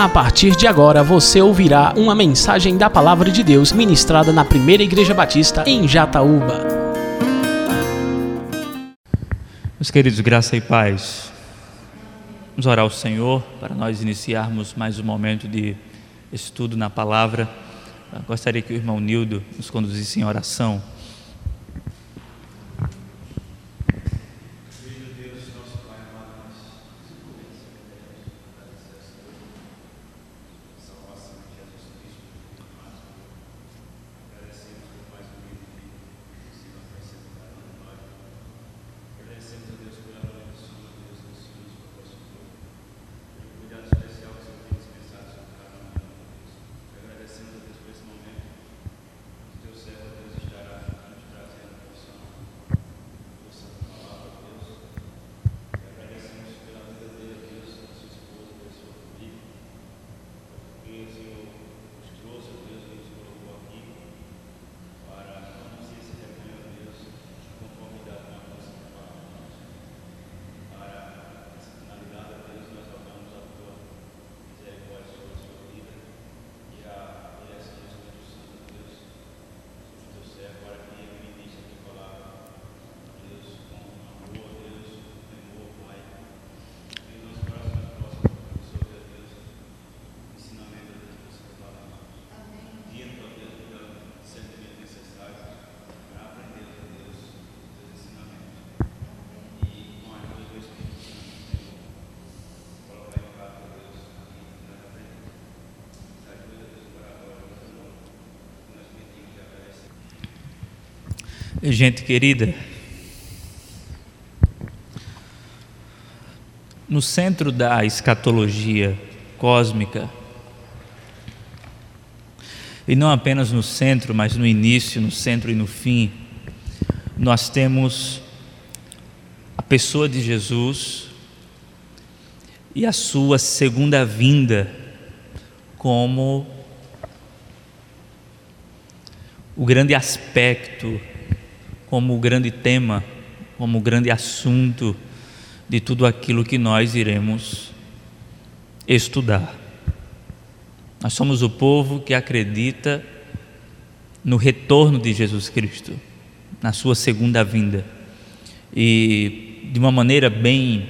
A partir de agora você ouvirá uma mensagem da Palavra de Deus ministrada na Primeira Igreja Batista em Jataúba. Meus queridos, graça e paz. Vamos orar ao Senhor para nós iniciarmos mais um momento de estudo na palavra. Eu gostaria que o irmão Nildo nos conduzisse em oração. Gente querida, no centro da escatologia cósmica, e não apenas no centro, mas no início, no centro e no fim, nós temos a pessoa de Jesus e a sua segunda vinda como o grande aspecto como o grande tema, como o grande assunto de tudo aquilo que nós iremos estudar. Nós somos o povo que acredita no retorno de Jesus Cristo, na sua segunda vinda. E de uma maneira bem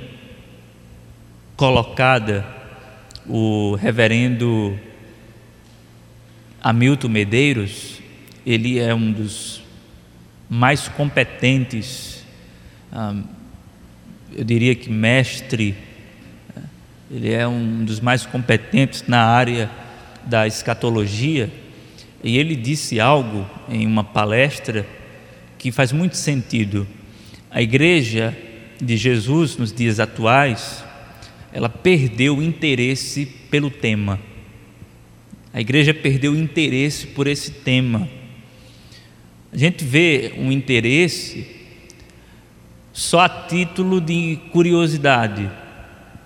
colocada, o reverendo Hamilton Medeiros, ele é um dos mais competentes, eu diria que mestre, ele é um dos mais competentes na área da escatologia, e ele disse algo em uma palestra que faz muito sentido. A igreja de Jesus nos dias atuais, ela perdeu o interesse pelo tema. A igreja perdeu o interesse por esse tema a gente vê um interesse só a título de curiosidade,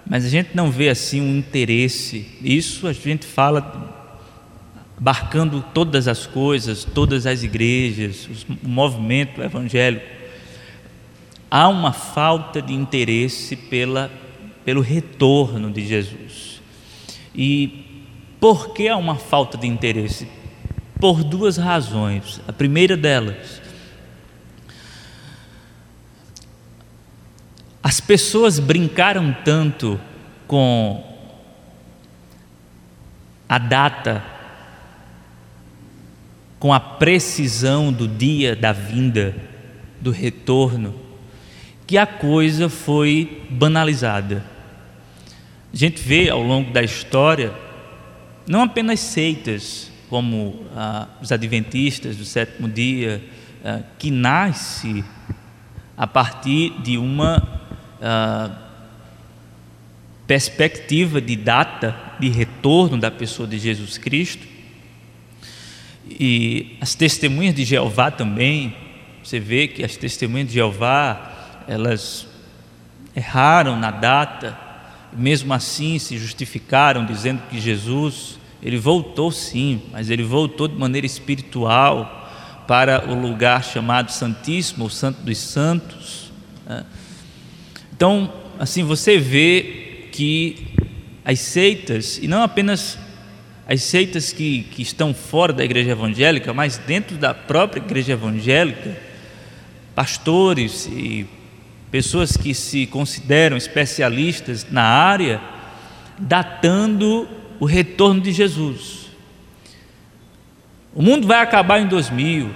mas a gente não vê assim um interesse. Isso a gente fala abarcando todas as coisas, todas as igrejas, o movimento evangélico. Há uma falta de interesse pela, pelo retorno de Jesus. E por que há uma falta de interesse? Por duas razões. A primeira delas, as pessoas brincaram tanto com a data, com a precisão do dia da vinda, do retorno, que a coisa foi banalizada. A gente vê ao longo da história não apenas seitas, como ah, os adventistas do sétimo dia, ah, que nasce a partir de uma ah, perspectiva de data de retorno da pessoa de Jesus Cristo. E as testemunhas de Jeová também, você vê que as testemunhas de Jeová, elas erraram na data, mesmo assim se justificaram dizendo que Jesus ele voltou sim, mas ele voltou de maneira espiritual para o lugar chamado Santíssimo, o Santo dos Santos. Né? Então, assim, você vê que as seitas, e não apenas as seitas que, que estão fora da igreja evangélica, mas dentro da própria igreja evangélica, pastores e pessoas que se consideram especialistas na área, datando o retorno de Jesus. O mundo vai acabar em 2000,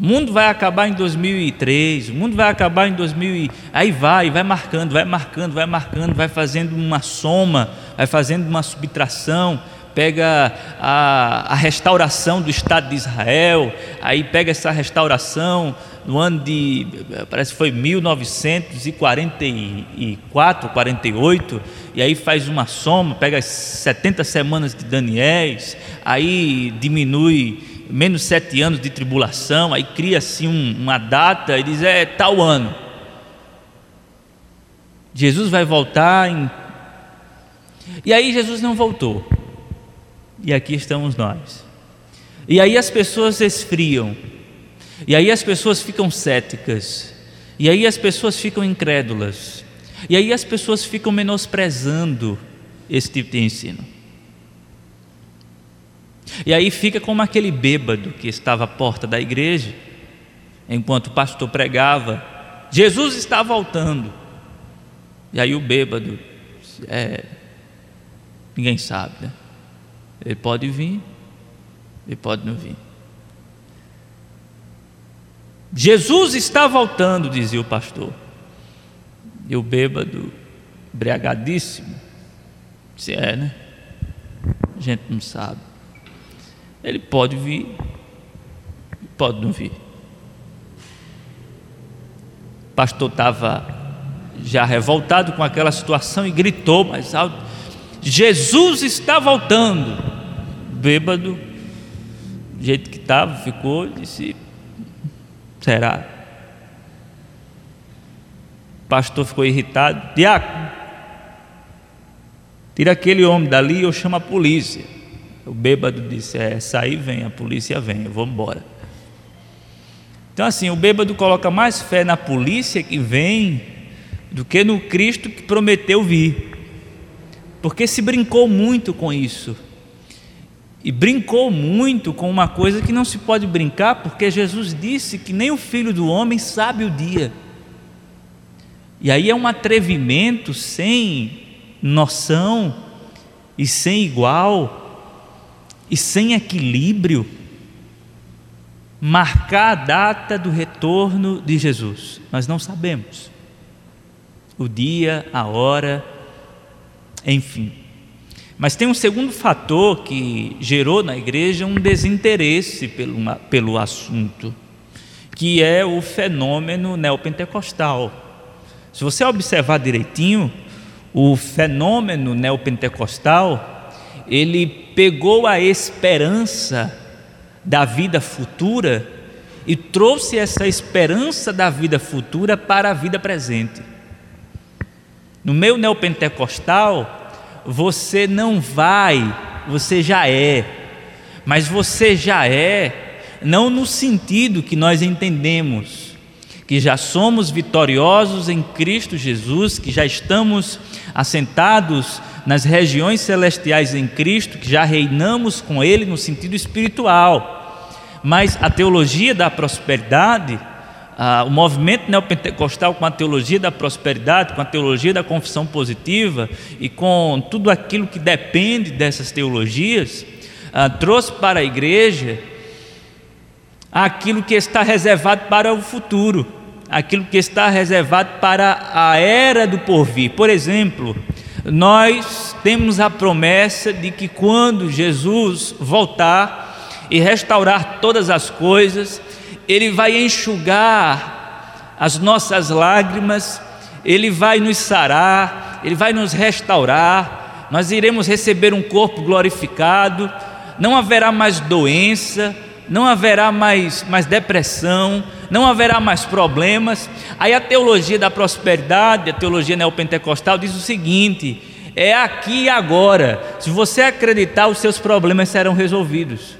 o mundo vai acabar em 2003, o mundo vai acabar em 2000 e aí vai, vai marcando, vai marcando, vai marcando, vai fazendo uma soma, vai fazendo uma subtração, pega a, a restauração do Estado de Israel, aí pega essa restauração no ano de, parece que foi 1944, 48, e aí faz uma soma, pega as 70 semanas de Daniéis, aí diminui menos sete anos de tribulação, aí cria assim um, uma data e diz é tal ano. Jesus vai voltar em. E aí Jesus não voltou. E aqui estamos nós. E aí as pessoas esfriam. E aí as pessoas ficam céticas. E aí as pessoas ficam incrédulas. E aí as pessoas ficam menosprezando esse tipo de ensino. E aí fica como aquele bêbado que estava à porta da igreja, enquanto o pastor pregava: Jesus está voltando. E aí o bêbado, é, ninguém sabe, né? Ele pode vir, ele pode não vir. Jesus está voltando, dizia o pastor. E o bêbado, embriagadíssimo, se é, né? A gente não sabe. Ele pode vir, pode não vir. O pastor estava já revoltado com aquela situação e gritou mais alto: Jesus está voltando. Bêbado, do jeito que estava, ficou, disse: Será? O pastor ficou irritado: Diácono, tira aquele homem dali ou chama a polícia. O bêbado disse: É, sair vem, a polícia vem, eu vou embora. Então, assim, o bêbado coloca mais fé na polícia que vem do que no Cristo que prometeu vir porque se brincou muito com isso. E brincou muito com uma coisa que não se pode brincar, porque Jesus disse que nem o filho do homem sabe o dia. E aí é um atrevimento sem noção e sem igual e sem equilíbrio marcar a data do retorno de Jesus. Nós não sabemos o dia, a hora, enfim. Mas tem um segundo fator que gerou na igreja um desinteresse pelo, pelo assunto, que é o fenômeno neopentecostal. Se você observar direitinho, o fenômeno neopentecostal, ele pegou a esperança da vida futura e trouxe essa esperança da vida futura para a vida presente. No meio neopentecostal, você não vai, você já é. Mas você já é, não no sentido que nós entendemos, que já somos vitoriosos em Cristo Jesus, que já estamos assentados nas regiões celestiais em Cristo, que já reinamos com Ele no sentido espiritual. Mas a teologia da prosperidade ah, o movimento neopentecostal com a teologia da prosperidade, com a teologia da confissão positiva e com tudo aquilo que depende dessas teologias, ah, trouxe para a igreja aquilo que está reservado para o futuro, aquilo que está reservado para a era do porvir. Por exemplo, nós temos a promessa de que quando Jesus voltar e restaurar todas as coisas, ele vai enxugar as nossas lágrimas, Ele vai nos sarar, Ele vai nos restaurar, nós iremos receber um corpo glorificado, não haverá mais doença, não haverá mais, mais depressão, não haverá mais problemas. Aí a teologia da prosperidade, a teologia neopentecostal diz o seguinte: é aqui e agora. Se você acreditar, os seus problemas serão resolvidos.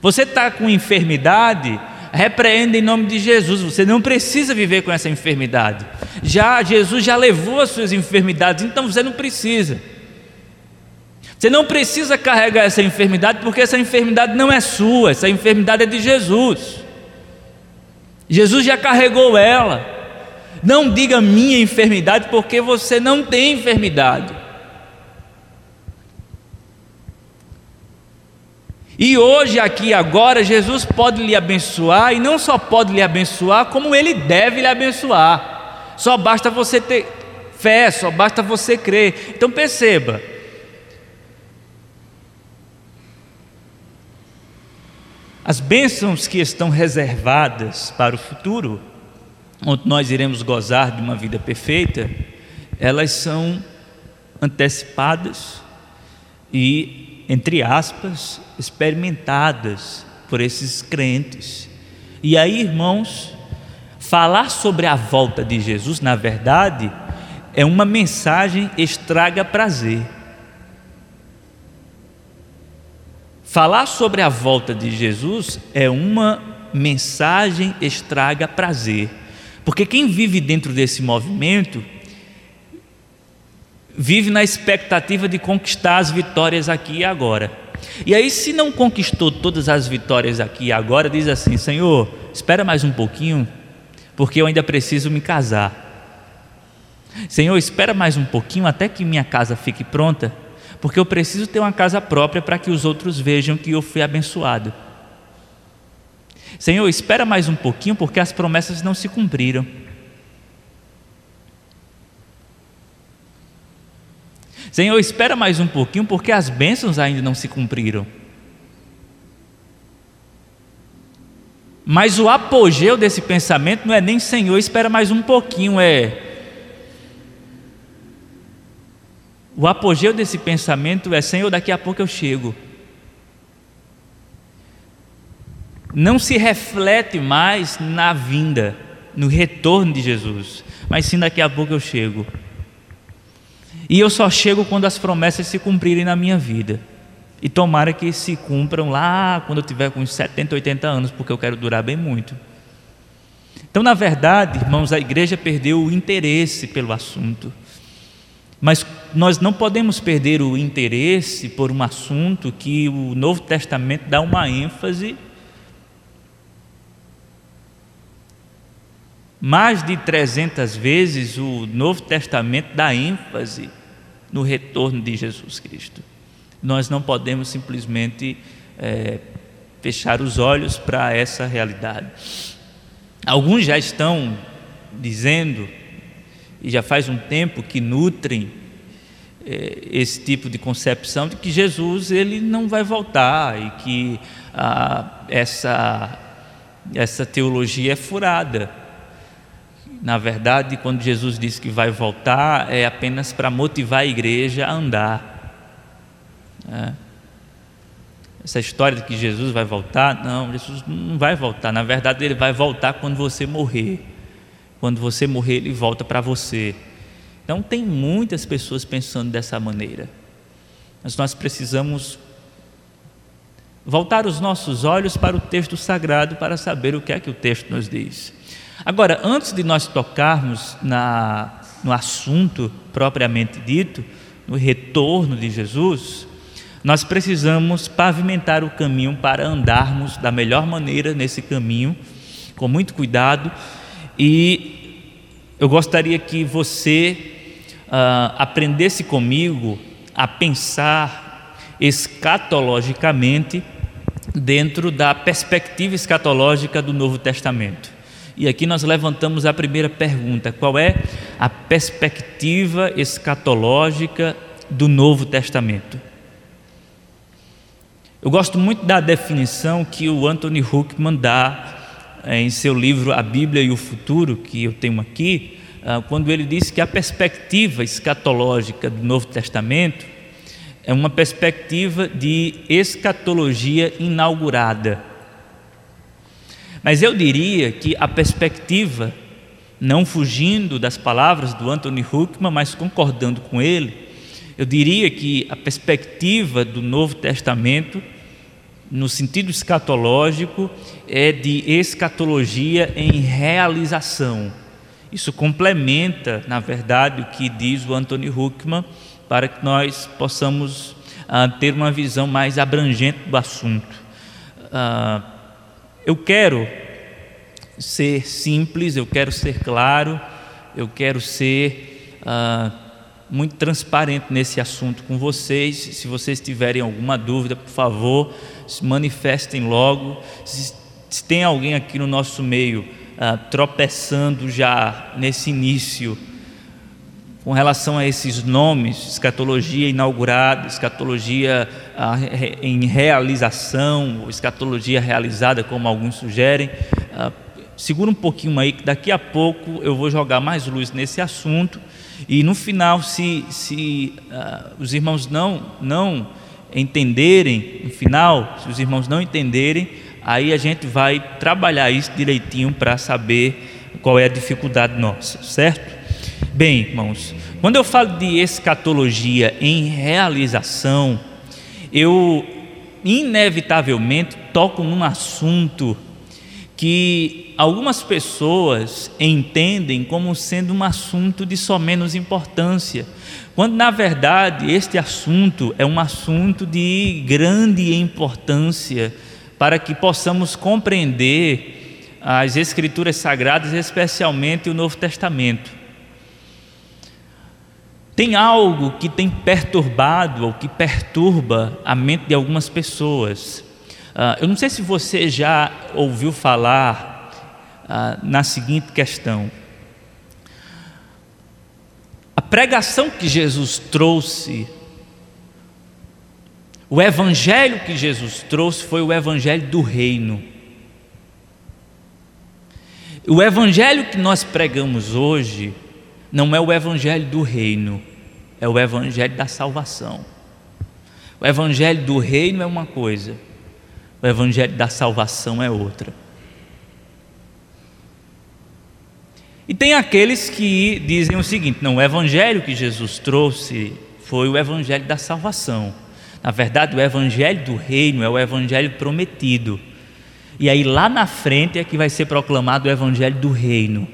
Você está com enfermidade, repreenda em nome de Jesus. Você não precisa viver com essa enfermidade. Já Jesus já levou as suas enfermidades, então você não precisa. Você não precisa carregar essa enfermidade, porque essa enfermidade não é sua, essa enfermidade é de Jesus. Jesus já carregou ela. Não diga minha enfermidade, porque você não tem enfermidade. E hoje, aqui, agora, Jesus pode lhe abençoar, e não só pode lhe abençoar, como ele deve lhe abençoar. Só basta você ter fé, só basta você crer. Então perceba, As bênçãos que estão reservadas para o futuro, onde nós iremos gozar de uma vida perfeita, elas são antecipadas e, entre aspas, experimentadas por esses crentes. E aí, irmãos, falar sobre a volta de Jesus, na verdade, é uma mensagem estraga prazer. Falar sobre a volta de Jesus é uma mensagem estraga prazer, porque quem vive dentro desse movimento vive na expectativa de conquistar as vitórias aqui e agora. E aí, se não conquistou todas as vitórias aqui e agora, diz assim: Senhor, espera mais um pouquinho, porque eu ainda preciso me casar. Senhor, espera mais um pouquinho até que minha casa fique pronta porque eu preciso ter uma casa própria para que os outros vejam que eu fui abençoado. Senhor, espera mais um pouquinho, porque as promessas não se cumpriram. Senhor, espera mais um pouquinho, porque as bênçãos ainda não se cumpriram. Mas o apogeu desse pensamento não é nem Senhor, espera mais um pouquinho, é O apogeu desse pensamento é: Senhor, daqui a pouco eu chego. Não se reflete mais na vinda, no retorno de Jesus, mas sim daqui a pouco eu chego. E eu só chego quando as promessas se cumprirem na minha vida. E tomara que se cumpram lá quando eu tiver com uns 70, 80 anos, porque eu quero durar bem muito. Então, na verdade, irmãos, a igreja perdeu o interesse pelo assunto. Mas nós não podemos perder o interesse por um assunto que o Novo Testamento dá uma ênfase. Mais de 300 vezes o Novo Testamento dá ênfase no retorno de Jesus Cristo. Nós não podemos simplesmente é, fechar os olhos para essa realidade. Alguns já estão dizendo e já faz um tempo que nutrem é, esse tipo de concepção de que Jesus ele não vai voltar e que ah, essa essa teologia é furada. Na verdade, quando Jesus diz que vai voltar, é apenas para motivar a igreja a andar. É. Essa história de que Jesus vai voltar, não, Jesus não vai voltar. Na verdade, ele vai voltar quando você morrer. Quando você morrer, ele volta para você. Então, tem muitas pessoas pensando dessa maneira. Mas nós precisamos voltar os nossos olhos para o texto sagrado para saber o que é que o texto nos diz. Agora, antes de nós tocarmos na, no assunto propriamente dito, no retorno de Jesus, nós precisamos pavimentar o caminho para andarmos da melhor maneira nesse caminho, com muito cuidado e eu gostaria que você uh, aprendesse comigo a pensar escatologicamente dentro da perspectiva escatológica do Novo Testamento. E aqui nós levantamos a primeira pergunta: qual é a perspectiva escatológica do Novo Testamento? Eu gosto muito da definição que o Anthony Huckman dá é, em seu livro A Bíblia e o Futuro, que eu tenho aqui, ah, quando ele diz que a perspectiva escatológica do Novo Testamento é uma perspectiva de escatologia inaugurada. Mas eu diria que a perspectiva, não fugindo das palavras do Anthony Huckman, mas concordando com ele, eu diria que a perspectiva do Novo Testamento no sentido escatológico, é de escatologia em realização. Isso complementa, na verdade, o que diz o Anthony Huckman, para que nós possamos uh, ter uma visão mais abrangente do assunto. Uh, eu quero ser simples, eu quero ser claro, eu quero ser uh, muito transparente nesse assunto com vocês. Se vocês tiverem alguma dúvida, por favor, se manifestem logo. Se, se tem alguém aqui no nosso meio uh, tropeçando já nesse início, com relação a esses nomes, escatologia inaugurada, escatologia ah, em realização, ou escatologia realizada, como alguns sugerem, ah, segura um pouquinho aí, que daqui a pouco eu vou jogar mais luz nesse assunto, e no final, se, se uh, os irmãos não, não entenderem, no final, se os irmãos não entenderem, aí a gente vai trabalhar isso direitinho para saber qual é a dificuldade nossa, certo? Bem, irmãos, quando eu falo de escatologia em realização, eu inevitavelmente toco num assunto que algumas pessoas entendem como sendo um assunto de só menos importância, quando na verdade este assunto é um assunto de grande importância para que possamos compreender as Escrituras Sagradas, especialmente o Novo Testamento. Tem algo que tem perturbado ou que perturba a mente de algumas pessoas Uh, eu não sei se você já ouviu falar uh, na seguinte questão. A pregação que Jesus trouxe, o evangelho que Jesus trouxe foi o evangelho do reino. O evangelho que nós pregamos hoje não é o evangelho do reino, é o evangelho da salvação. O evangelho do reino é uma coisa, o evangelho da salvação é outra. E tem aqueles que dizem o seguinte: não, o evangelho que Jesus trouxe foi o evangelho da salvação. Na verdade, o evangelho do reino é o evangelho prometido. E aí lá na frente é que vai ser proclamado o evangelho do reino.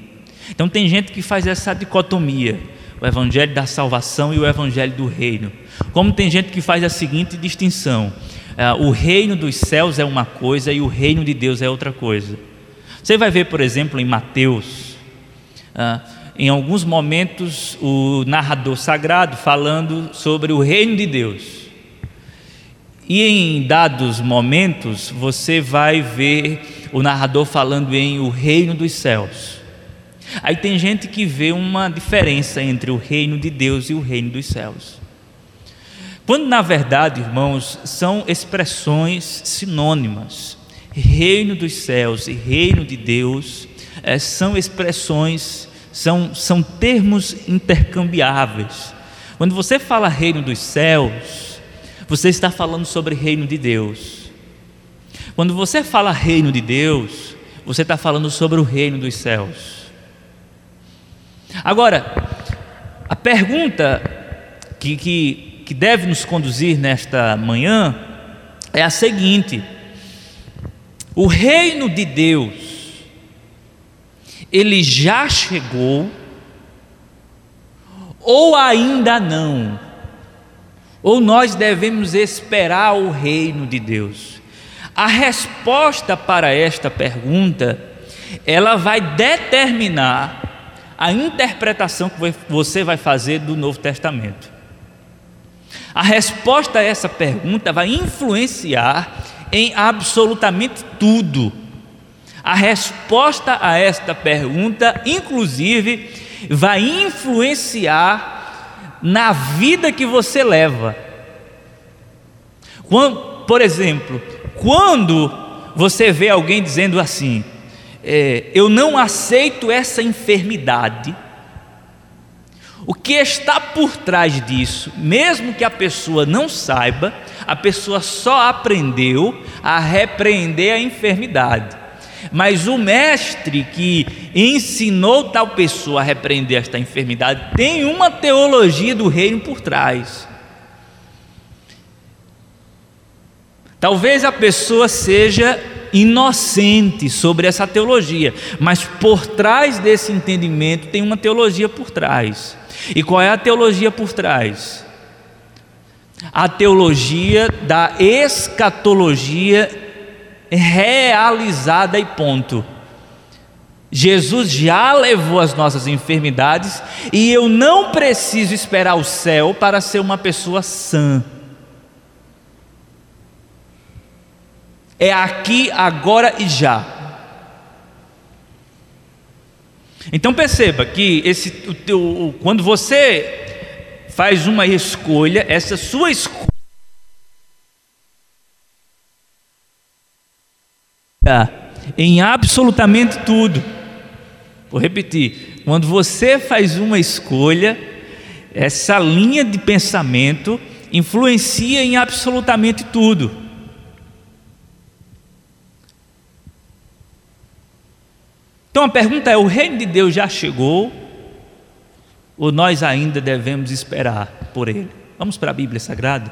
Então tem gente que faz essa dicotomia, o evangelho da salvação e o evangelho do reino. Como tem gente que faz a seguinte distinção: ah, o reino dos céus é uma coisa e o reino de Deus é outra coisa. Você vai ver, por exemplo, em Mateus, ah, em alguns momentos, o narrador sagrado falando sobre o reino de Deus. E em dados momentos, você vai ver o narrador falando em o reino dos céus. Aí tem gente que vê uma diferença entre o reino de Deus e o reino dos céus. Quando na verdade, irmãos, são expressões sinônimas. Reino dos céus e reino de Deus é, são expressões, são, são termos intercambiáveis. Quando você fala reino dos céus, você está falando sobre reino de Deus. Quando você fala reino de Deus, você está falando sobre o reino dos céus. Agora, a pergunta que, que que deve nos conduzir nesta manhã é a seguinte: o reino de Deus, ele já chegou, ou ainda não? Ou nós devemos esperar o reino de Deus? A resposta para esta pergunta, ela vai determinar a interpretação que você vai fazer do Novo Testamento. A resposta a essa pergunta vai influenciar em absolutamente tudo. A resposta a esta pergunta, inclusive, vai influenciar na vida que você leva. Quando, por exemplo, quando você vê alguém dizendo assim: é, Eu não aceito essa enfermidade o que está por trás disso, mesmo que a pessoa não saiba, a pessoa só aprendeu a repreender a enfermidade. Mas o mestre que ensinou tal pessoa a repreender esta enfermidade tem uma teologia do reino por trás. Talvez a pessoa seja inocente sobre essa teologia, mas por trás desse entendimento tem uma teologia por trás. E qual é a teologia por trás? a teologia da escatologia realizada e ponto. Jesus já levou as nossas enfermidades e eu não preciso esperar o céu para ser uma pessoa sã. É aqui, agora e já. Então perceba que esse, o, o, quando você faz uma escolha, essa sua escolha em absolutamente tudo. Vou repetir: quando você faz uma escolha, essa linha de pensamento influencia em absolutamente tudo. Então a pergunta é: o reino de Deus já chegou? Ou nós ainda devemos esperar por ele? Vamos para a Bíblia Sagrada?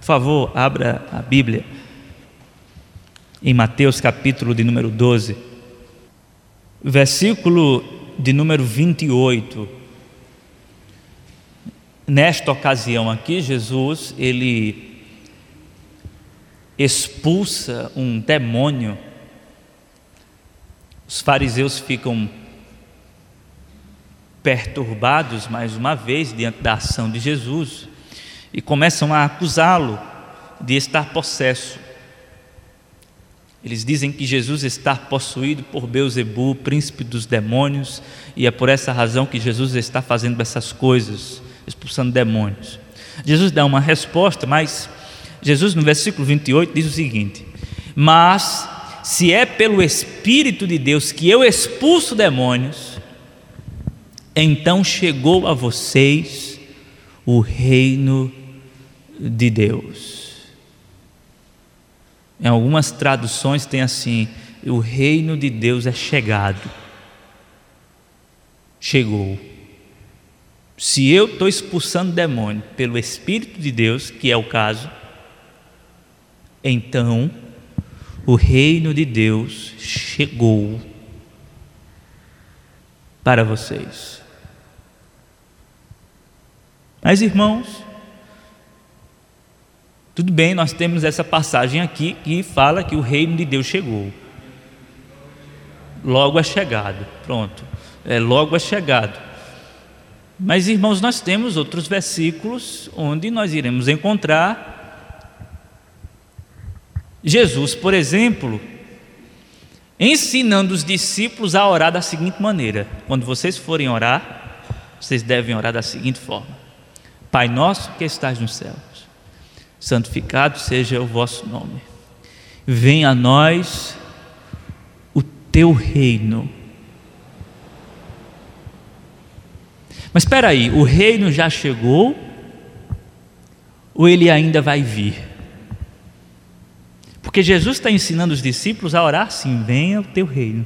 Por favor, abra a Bíblia em Mateus capítulo de número 12, versículo de número 28. Nesta ocasião aqui, Jesus, ele expulsa um demônio os fariseus ficam perturbados mais uma vez diante da ação de Jesus e começam a acusá-lo de estar possesso. Eles dizem que Jesus está possuído por Beuzebu, príncipe dos demônios, e é por essa razão que Jesus está fazendo essas coisas, expulsando demônios. Jesus dá uma resposta, mas Jesus no versículo 28 diz o seguinte: Mas se é pelo Espírito de Deus que eu expulso demônios, então chegou a vocês o reino de Deus. Em algumas traduções tem assim: o reino de Deus é chegado. Chegou. Se eu estou expulsando demônio pelo Espírito de Deus, que é o caso, então o reino de Deus chegou para vocês. Mas irmãos, tudo bem, nós temos essa passagem aqui que fala que o reino de Deus chegou. Logo é chegado, pronto. É logo é chegado. Mas irmãos, nós temos outros versículos onde nós iremos encontrar Jesus, por exemplo, ensinando os discípulos a orar da seguinte maneira: quando vocês forem orar, vocês devem orar da seguinte forma: Pai nosso que estás nos céus, santificado seja o vosso nome, venha a nós o teu reino. Mas espera aí, o reino já chegou ou ele ainda vai vir? Porque Jesus está ensinando os discípulos a orar assim: venha o teu reino.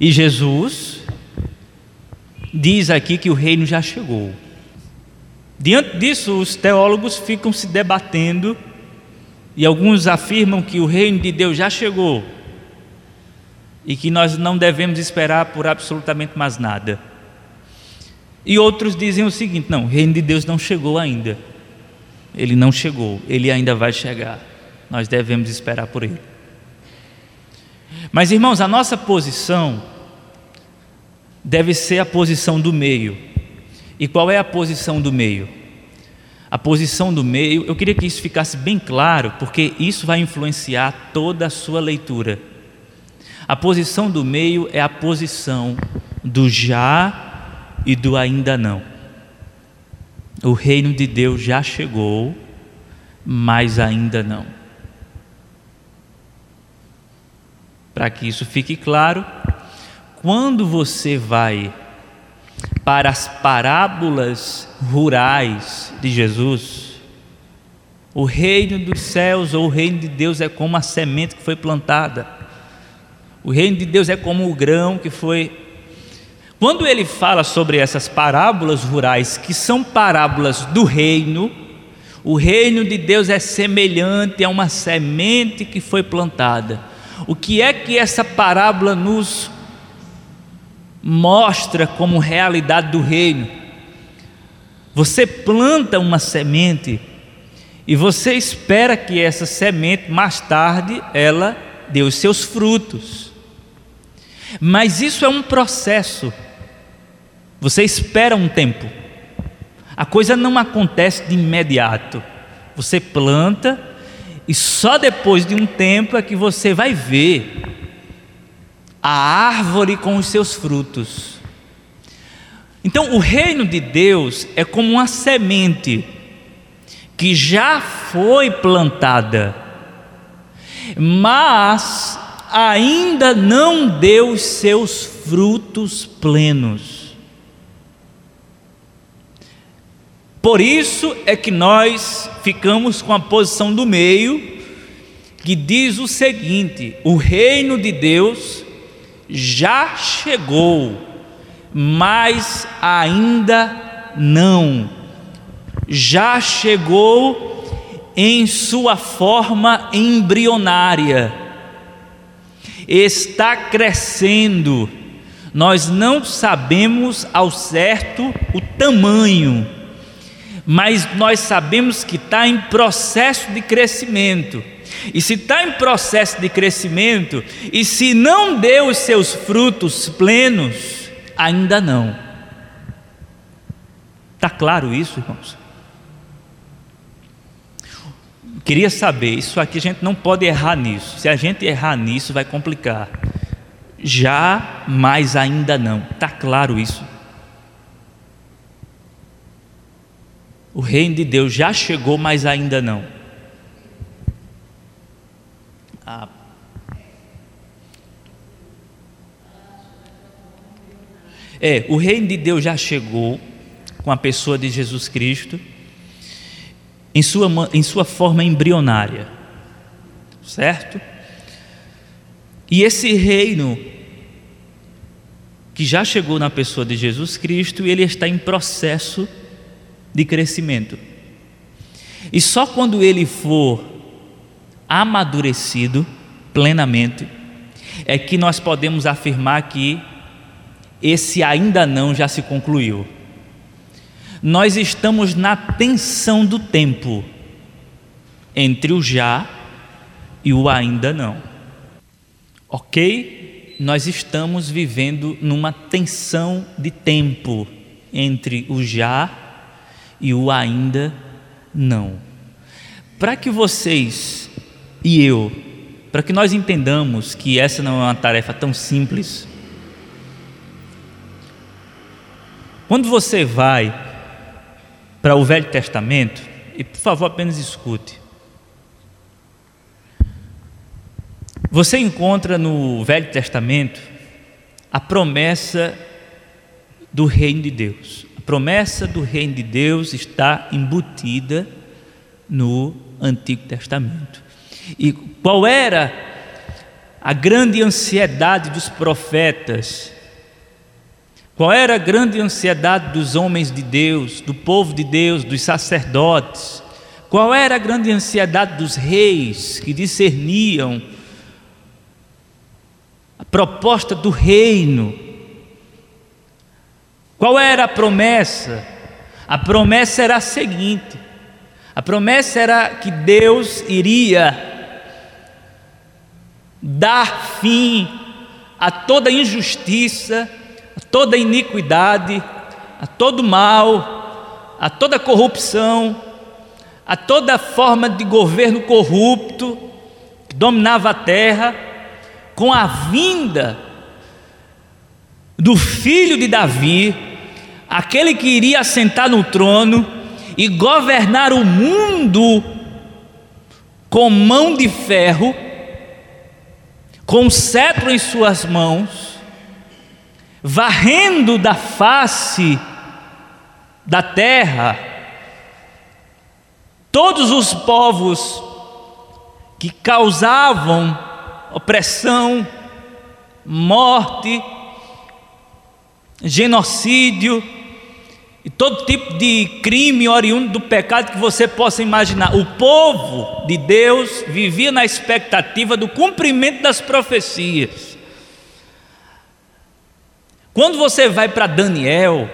E Jesus diz aqui que o reino já chegou. Diante disso, os teólogos ficam se debatendo e alguns afirmam que o reino de Deus já chegou e que nós não devemos esperar por absolutamente mais nada. E outros dizem o seguinte: não, o reino de Deus não chegou ainda. Ele não chegou, ele ainda vai chegar. Nós devemos esperar por ele. Mas irmãos, a nossa posição deve ser a posição do meio. E qual é a posição do meio? A posição do meio, eu queria que isso ficasse bem claro, porque isso vai influenciar toda a sua leitura. A posição do meio é a posição do já e do ainda não. O reino de Deus já chegou, mas ainda não. Para que isso fique claro, quando você vai para as parábolas rurais de Jesus, o reino dos céus ou o reino de Deus é como a semente que foi plantada. O reino de Deus é como o grão que foi quando ele fala sobre essas parábolas rurais, que são parábolas do reino, o reino de Deus é semelhante a uma semente que foi plantada. O que é que essa parábola nos mostra como realidade do reino? Você planta uma semente e você espera que essa semente mais tarde ela dê os seus frutos. Mas isso é um processo. Você espera um tempo. A coisa não acontece de imediato. Você planta e só depois de um tempo é que você vai ver a árvore com os seus frutos. Então, o reino de Deus é como uma semente que já foi plantada, mas ainda não deu os seus frutos plenos. Por isso é que nós ficamos com a posição do meio, que diz o seguinte: o reino de Deus já chegou, mas ainda não. Já chegou em sua forma embrionária, está crescendo. Nós não sabemos ao certo o tamanho, mas nós sabemos que está em processo de crescimento. E se está em processo de crescimento, e se não deu os seus frutos plenos, ainda não. Está claro isso, irmãos? Queria saber, isso aqui a gente não pode errar nisso. Se a gente errar nisso, vai complicar. Já, mas ainda não. Está claro isso? O reino de Deus já chegou, mas ainda não. Ah. É, o reino de Deus já chegou com a pessoa de Jesus Cristo em sua, em sua forma embrionária, certo? E esse reino que já chegou na pessoa de Jesus Cristo, ele está em processo de crescimento. E só quando ele for amadurecido plenamente, é que nós podemos afirmar que esse ainda não já se concluiu. Nós estamos na tensão do tempo entre o já e o ainda não. Ok? Nós estamos vivendo numa tensão de tempo entre o já e o ainda não. Para que vocês e eu, para que nós entendamos que essa não é uma tarefa tão simples, quando você vai para o Velho Testamento, e por favor apenas escute, você encontra no Velho Testamento a promessa do reino de Deus. Promessa do reino de Deus está embutida no Antigo Testamento. E qual era a grande ansiedade dos profetas? Qual era a grande ansiedade dos homens de Deus, do povo de Deus, dos sacerdotes? Qual era a grande ansiedade dos reis que discerniam a proposta do reino? Qual era a promessa? A promessa era a seguinte: a promessa era que Deus iria dar fim a toda injustiça, a toda iniquidade, a todo mal, a toda corrupção, a toda forma de governo corrupto que dominava a terra, com a vinda do filho de Davi, aquele que iria assentar no trono e governar o mundo com mão de ferro com cetro em suas mãos, varrendo da face da terra todos os povos que causavam opressão, morte, genocídio, e todo tipo de crime oriundo do pecado que você possa imaginar. O povo de Deus vivia na expectativa do cumprimento das profecias. Quando você vai para Daniel,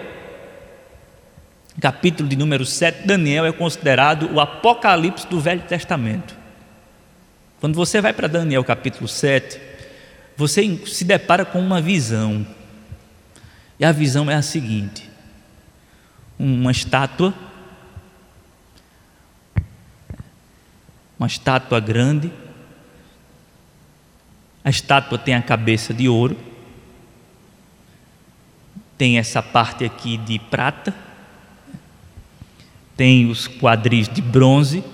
capítulo de número 7, Daniel é considerado o apocalipse do Velho Testamento. Quando você vai para Daniel capítulo 7, você se depara com uma visão. E a visão é a seguinte: uma estátua, uma estátua grande, a estátua tem a cabeça de ouro, tem essa parte aqui de prata, tem os quadris de bronze,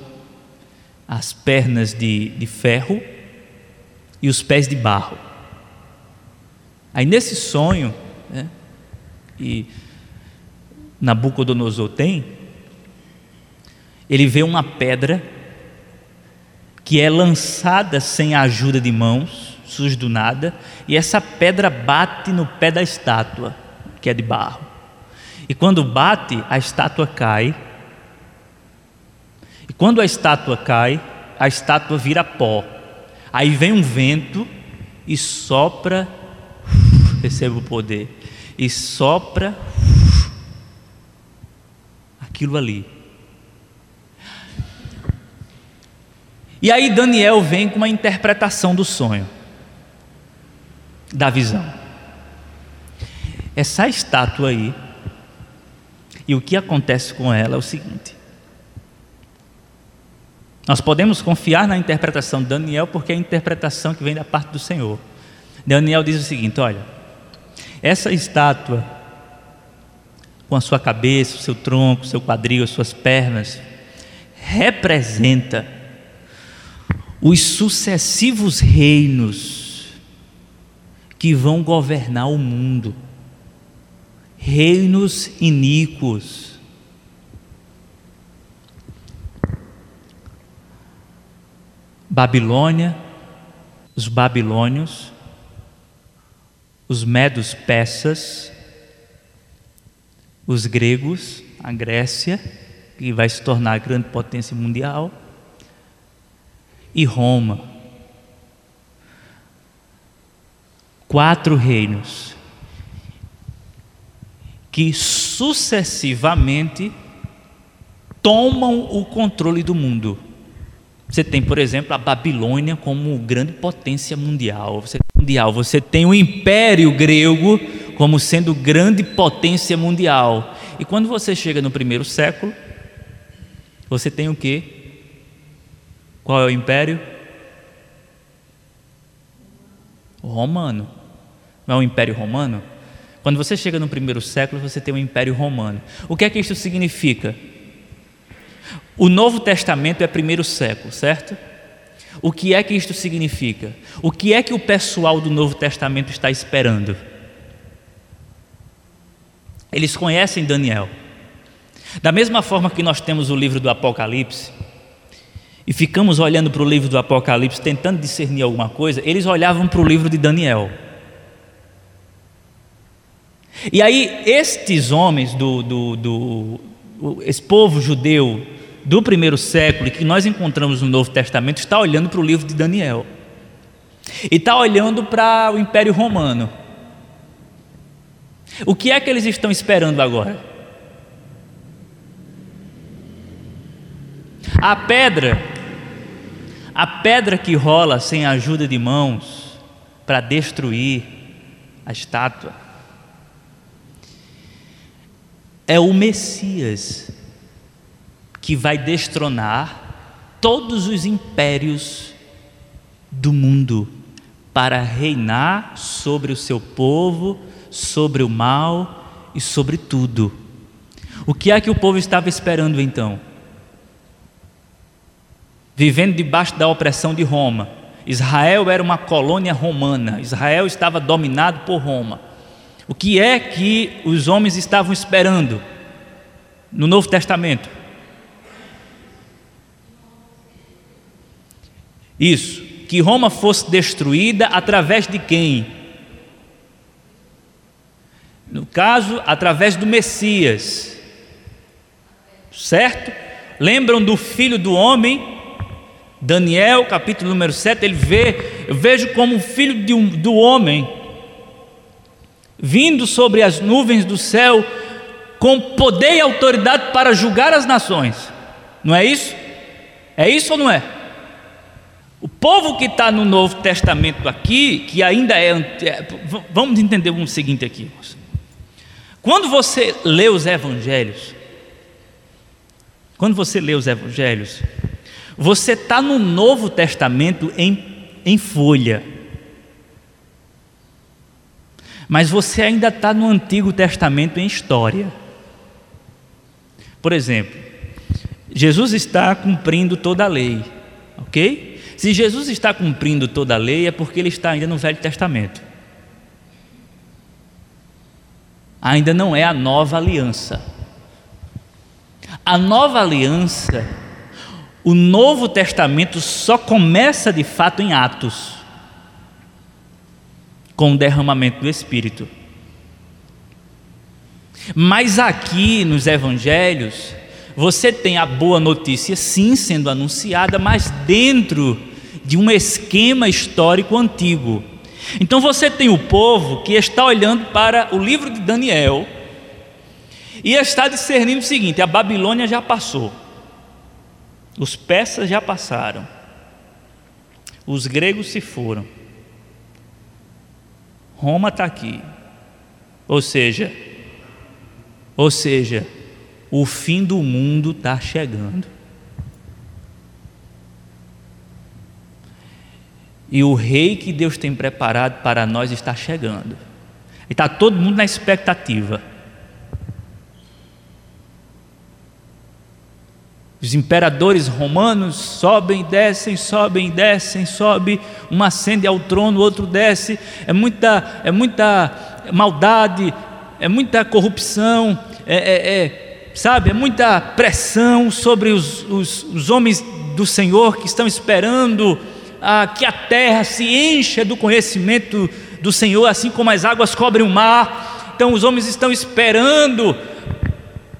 as pernas de, de ferro. E os pés de barro. Aí nesse sonho, né, e Nabucodonosor tem, ele vê uma pedra que é lançada sem a ajuda de mãos, surge do nada, e essa pedra bate no pé da estátua, que é de barro. E quando bate, a estátua cai. E quando a estátua cai, a estátua vira pó. Aí vem um vento e sopra, recebe o poder, e sopra aquilo ali. E aí Daniel vem com uma interpretação do sonho, da visão. Essa estátua aí, e o que acontece com ela é o seguinte: nós podemos confiar na interpretação de Daniel, porque é a interpretação que vem da parte do Senhor. Daniel diz o seguinte: olha, essa estátua com a sua cabeça, o seu tronco, o seu quadril, as suas pernas, representa os sucessivos reinos que vão governar o mundo. Reinos iníquos. Babilônia, os babilônios, os medos persas, os gregos, a Grécia, que vai se tornar a grande potência mundial, e Roma. Quatro reinos que sucessivamente tomam o controle do mundo. Você tem, por exemplo, a Babilônia como grande potência mundial. Você, mundial. Você tem o Império Grego como sendo grande potência mundial. E quando você chega no primeiro século, você tem o que? Qual é o império? O romano. Não é o império romano? Quando você chega no primeiro século, você tem o império romano. O que é que isso significa? O Novo Testamento é primeiro século, certo? O que é que isto significa? O que é que o pessoal do Novo Testamento está esperando? Eles conhecem Daniel. Da mesma forma que nós temos o livro do Apocalipse, e ficamos olhando para o livro do Apocalipse tentando discernir alguma coisa, eles olhavam para o livro de Daniel. E aí, estes homens, do, do, do, esse povo judeu do primeiro século, que nós encontramos no Novo Testamento, está olhando para o livro de Daniel. E está olhando para o Império Romano. O que é que eles estão esperando agora? A pedra, a pedra que rola sem a ajuda de mãos para destruir a estátua, é o Messias que vai destronar todos os impérios do mundo para reinar sobre o seu povo sobre o mal e sobre tudo. O que é que o povo estava esperando então? Vivendo debaixo da opressão de Roma. Israel era uma colônia romana, Israel estava dominado por Roma. O que é que os homens estavam esperando no Novo Testamento? Isso, que Roma fosse destruída através de quem? No caso, através do Messias. Certo? Lembram do filho do homem? Daniel, capítulo número 7, ele vê, eu vejo como o filho um, do homem vindo sobre as nuvens do céu com poder e autoridade para julgar as nações. Não é isso? É isso ou não é? O povo que está no Novo Testamento aqui, que ainda é, é. Vamos entender o seguinte aqui. Quando você lê os evangelhos, quando você lê os evangelhos, você está no Novo Testamento em, em folha. Mas você ainda está no Antigo Testamento em história. Por exemplo, Jesus está cumprindo toda a lei, ok? Se Jesus está cumprindo toda a lei, é porque ele está ainda no Velho Testamento. Ainda não é a nova aliança. A nova aliança, o Novo Testamento só começa de fato em Atos com o derramamento do Espírito. Mas aqui nos Evangelhos, você tem a boa notícia, sim, sendo anunciada, mas dentro de um esquema histórico antigo. Então você tem o povo que está olhando para o livro de Daniel e está discernindo o seguinte: a Babilônia já passou, os persas já passaram, os gregos se foram, Roma está aqui. Ou seja, ou seja, o fim do mundo está chegando. E o rei que Deus tem preparado para nós está chegando. E está todo mundo na expectativa. Os imperadores romanos sobem, descem, sobem, descem, sobe, um ascende ao trono, outro desce. É muita, é muita maldade, é muita corrupção, é, é, é sabe, é muita pressão sobre os, os, os homens do Senhor que estão esperando ah, que a terra se encha do conhecimento do Senhor, assim como as águas cobrem o mar. Então os homens estão esperando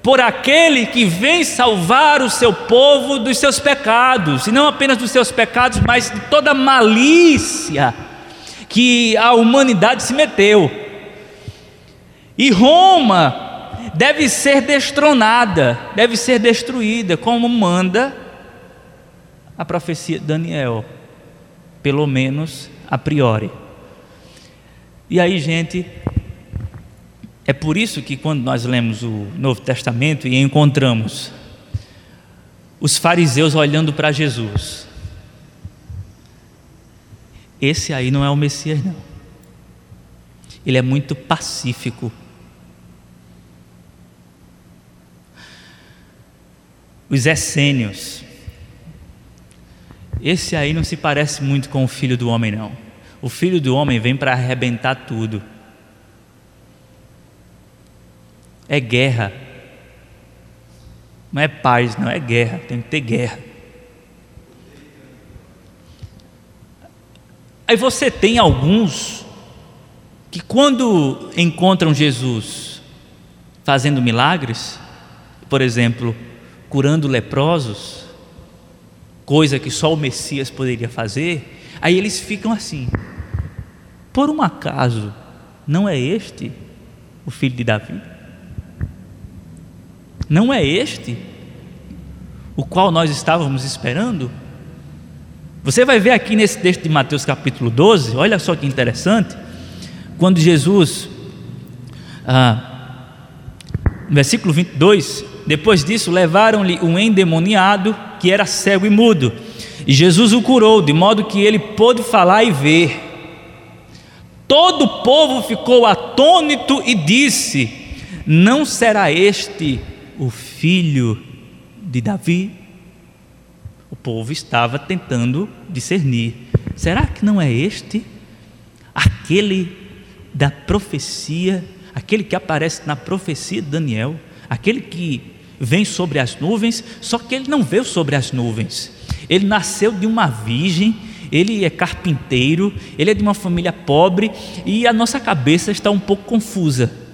por aquele que vem salvar o seu povo dos seus pecados, e não apenas dos seus pecados, mas de toda malícia que a humanidade se meteu. E Roma deve ser destronada, deve ser destruída, como manda a profecia de Daniel, pelo menos a priori. E aí, gente, é por isso que quando nós lemos o Novo Testamento e encontramos os fariseus olhando para Jesus, esse aí não é o Messias, não. Ele é muito pacífico. Os essênios, esse aí não se parece muito com o filho do homem, não. O filho do homem vem para arrebentar tudo. É guerra. Não é paz, não é guerra, tem que ter guerra. Aí você tem alguns que, quando encontram Jesus fazendo milagres, por exemplo, curando leprosos, coisa que só o Messias poderia fazer, aí eles ficam assim: por um acaso, não é este o filho de Davi? Não é este o qual nós estávamos esperando? Você vai ver aqui nesse texto de Mateus capítulo 12, olha só que interessante, quando Jesus, ah, versículo 22, depois disso levaram-lhe um endemoniado que era cego e mudo, e Jesus o curou, de modo que ele pôde falar e ver. Todo o povo ficou atônito e disse: Não será este o filho de Davi, o povo estava tentando discernir: será que não é este? Aquele da profecia, aquele que aparece na profecia de Daniel, aquele que vem sobre as nuvens, só que ele não veio sobre as nuvens, ele nasceu de uma virgem. Ele é carpinteiro, ele é de uma família pobre e a nossa cabeça está um pouco confusa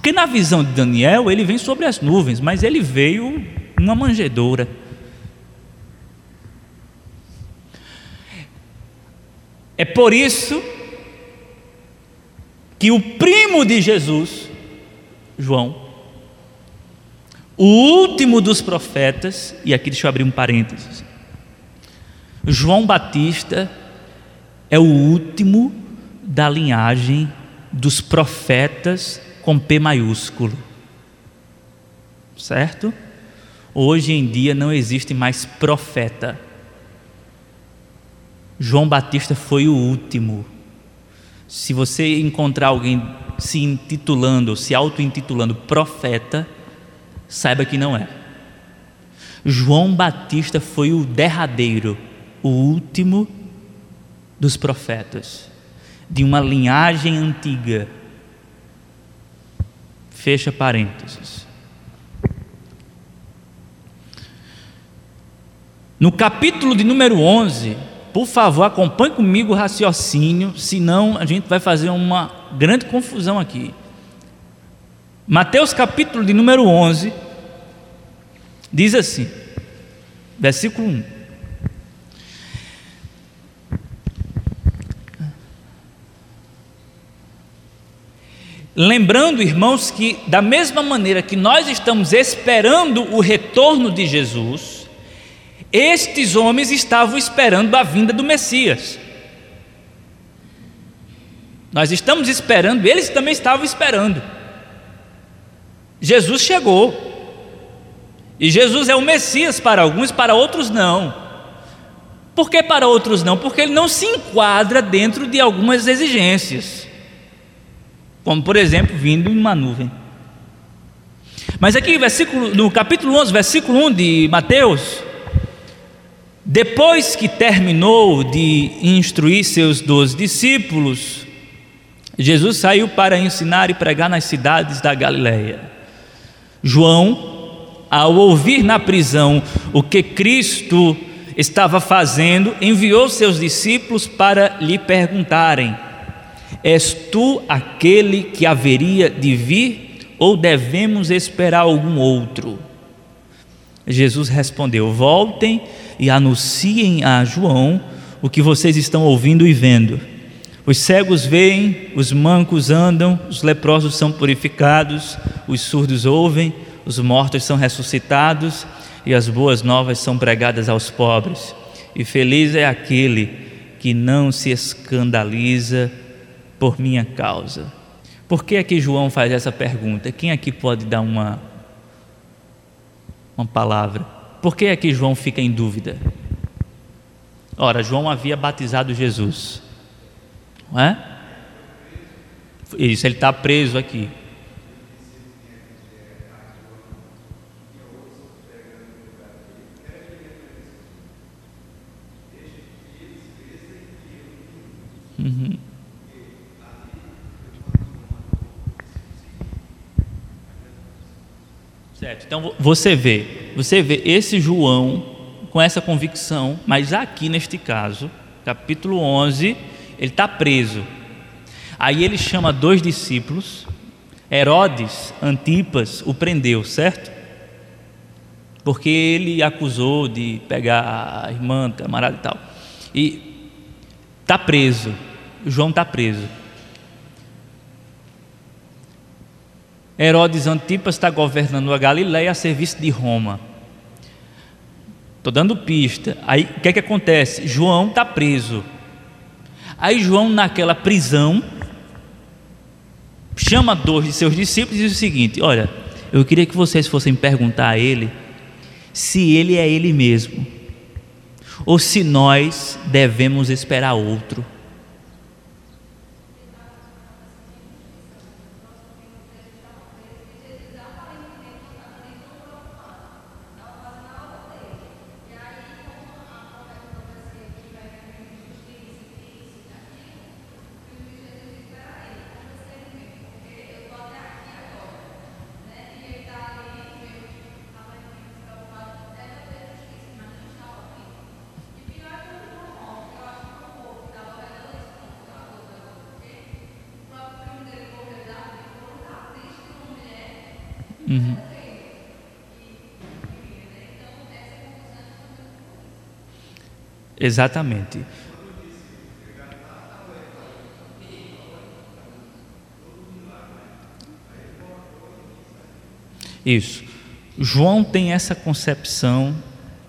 porque na visão de Daniel, ele vem sobre as nuvens, mas ele veio numa manjedoura. É por isso que o primo de Jesus, João, o último dos profetas, e aqui deixa eu abrir um parênteses. João Batista é o último da linhagem dos profetas com P maiúsculo. Certo? Hoje em dia não existe mais profeta. João Batista foi o último. Se você encontrar alguém se intitulando, se auto-intitulando profeta, saiba que não é. João Batista foi o derradeiro, o último dos profetas, de uma linhagem antiga. Fecha parênteses. No capítulo de número 11, por favor, acompanhe comigo o raciocínio, senão a gente vai fazer uma grande confusão aqui. Mateus capítulo de número 11 diz assim, versículo 1. Lembrando, irmãos, que da mesma maneira que nós estamos esperando o retorno de Jesus, estes homens estavam esperando a vinda do Messias. Nós estamos esperando, eles também estavam esperando. Jesus chegou. E Jesus é o Messias para alguns, para outros não. Por que para outros não? Porque ele não se enquadra dentro de algumas exigências. Como, por exemplo, vindo em uma nuvem. Mas aqui, no capítulo 11, versículo 1 de Mateus, depois que terminou de instruir seus doze discípulos, Jesus saiu para ensinar e pregar nas cidades da Galiléia. João, ao ouvir na prisão o que Cristo estava fazendo, enviou seus discípulos para lhe perguntarem: És tu aquele que haveria de vir ou devemos esperar algum outro? Jesus respondeu: Voltem e anunciem a João o que vocês estão ouvindo e vendo. Os cegos veem, os mancos andam, os leprosos são purificados, os surdos ouvem, os mortos são ressuscitados e as boas novas são pregadas aos pobres. E feliz é aquele que não se escandaliza por minha causa. Por que aqui João faz essa pergunta? Quem aqui pode dar uma, uma palavra? Por que é que João fica em dúvida? Ora, João havia batizado Jesus, é? Isso, ele está preso aqui. Uhum. Certo. Então você vê você vê esse João com essa convicção, mas aqui neste caso, capítulo 11, ele está preso. Aí ele chama dois discípulos, Herodes, Antipas, o prendeu, certo? Porque ele acusou de pegar a irmã, camarada e tal. E está preso. João está preso. Herodes Antipas está governando a Galiléia a serviço de Roma. Estou dando pista. Aí o que é que acontece? João está preso. Aí João, naquela prisão, chama dois de seus discípulos e diz o seguinte: Olha, eu queria que vocês fossem perguntar a ele se ele é ele mesmo, ou se nós devemos esperar outro. Exatamente. Isso. João tem essa concepção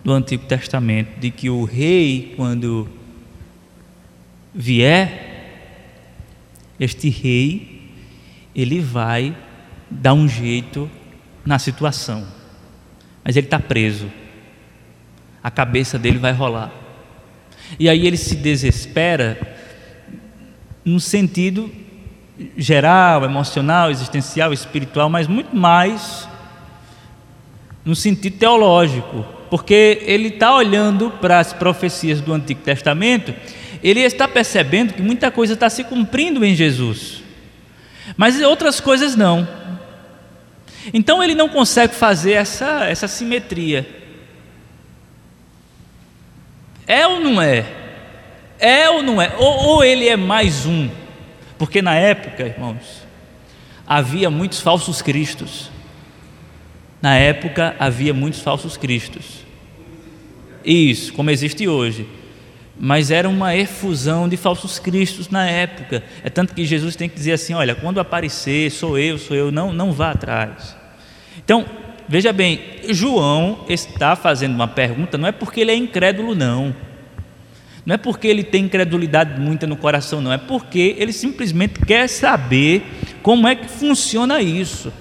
do Antigo Testamento de que o rei, quando vier, este rei, ele vai dar um jeito na situação, mas ele está preso, a cabeça dele vai rolar, e aí ele se desespera no sentido geral, emocional, existencial, espiritual, mas muito mais no sentido teológico, porque ele está olhando para as profecias do Antigo Testamento, ele está percebendo que muita coisa está se cumprindo em Jesus, mas outras coisas não. Então ele não consegue fazer essa, essa simetria. É ou não é? É ou não é? Ou, ou ele é mais um? Porque na época, irmãos, havia muitos falsos cristos. Na época havia muitos falsos cristos. Isso, como existe hoje. Mas era uma efusão de falsos cristos na época. É tanto que Jesus tem que dizer assim: olha, quando aparecer, sou eu, sou eu, não, não vá atrás. Então, veja bem, João está fazendo uma pergunta, não é porque ele é incrédulo, não. Não é porque ele tem incredulidade muita no coração, não. É porque ele simplesmente quer saber como é que funciona isso.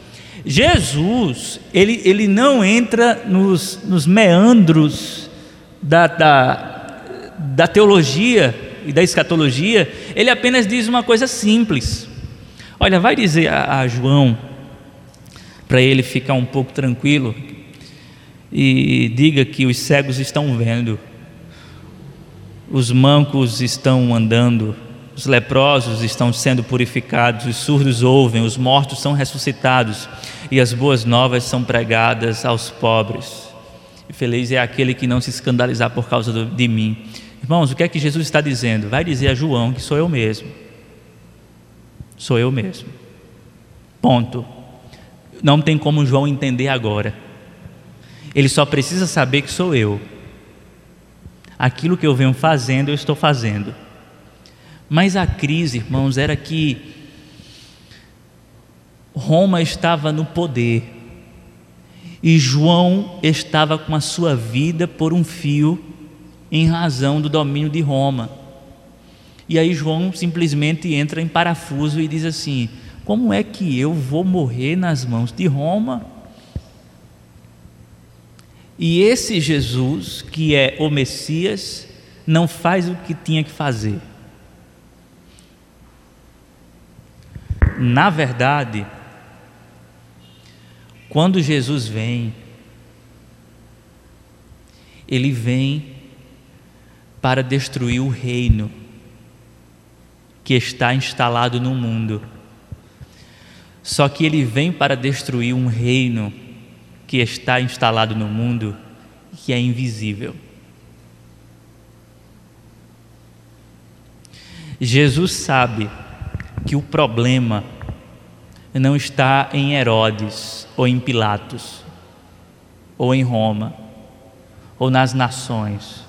Jesus, ele, ele não entra nos, nos meandros da, da, da teologia e da escatologia, ele apenas diz uma coisa simples. Olha, vai dizer a, a João, para ele ficar um pouco tranquilo, e diga que os cegos estão vendo, os mancos estão andando, os leprosos estão sendo purificados, os surdos ouvem, os mortos são ressuscitados e as boas novas são pregadas aos pobres. E feliz é aquele que não se escandalizar por causa de mim. Irmãos, o que é que Jesus está dizendo? Vai dizer a João que sou eu mesmo. Sou eu mesmo. Ponto. Não tem como João entender agora. Ele só precisa saber que sou eu aquilo que eu venho fazendo, eu estou fazendo. Mas a crise, irmãos, era que Roma estava no poder e João estava com a sua vida por um fio em razão do domínio de Roma. E aí João simplesmente entra em parafuso e diz assim: Como é que eu vou morrer nas mãos de Roma? E esse Jesus, que é o Messias, não faz o que tinha que fazer. Na verdade, quando Jesus vem, ele vem para destruir o reino que está instalado no mundo. Só que ele vem para destruir um reino que está instalado no mundo que é invisível. Jesus sabe que o problema não está em Herodes ou em Pilatos ou em Roma ou nas nações.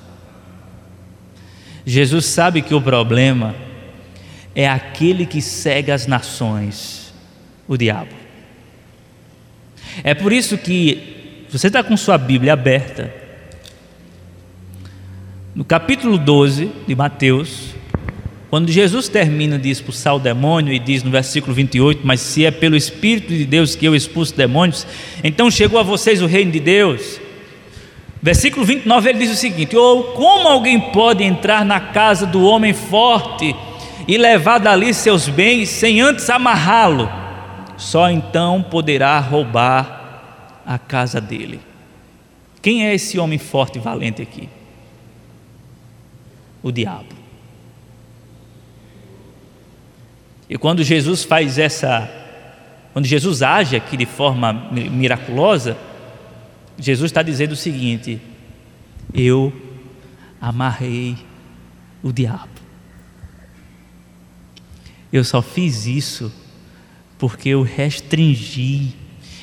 Jesus sabe que o problema é aquele que cega as nações, o diabo. É por isso que, você está com sua Bíblia aberta, no capítulo 12 de Mateus, quando Jesus termina de expulsar o demônio e diz no versículo 28: Mas se é pelo Espírito de Deus que eu expulso demônios, então chegou a vocês o reino de Deus. Versículo 29 ele diz o seguinte: Ou como alguém pode entrar na casa do homem forte e levar dali seus bens sem antes amarrá-lo? Só então poderá roubar a casa dele. Quem é esse homem forte e valente aqui? O diabo. E quando Jesus faz essa, quando Jesus age aqui de forma miraculosa, Jesus está dizendo o seguinte: Eu amarrei o diabo. Eu só fiz isso porque eu restringi.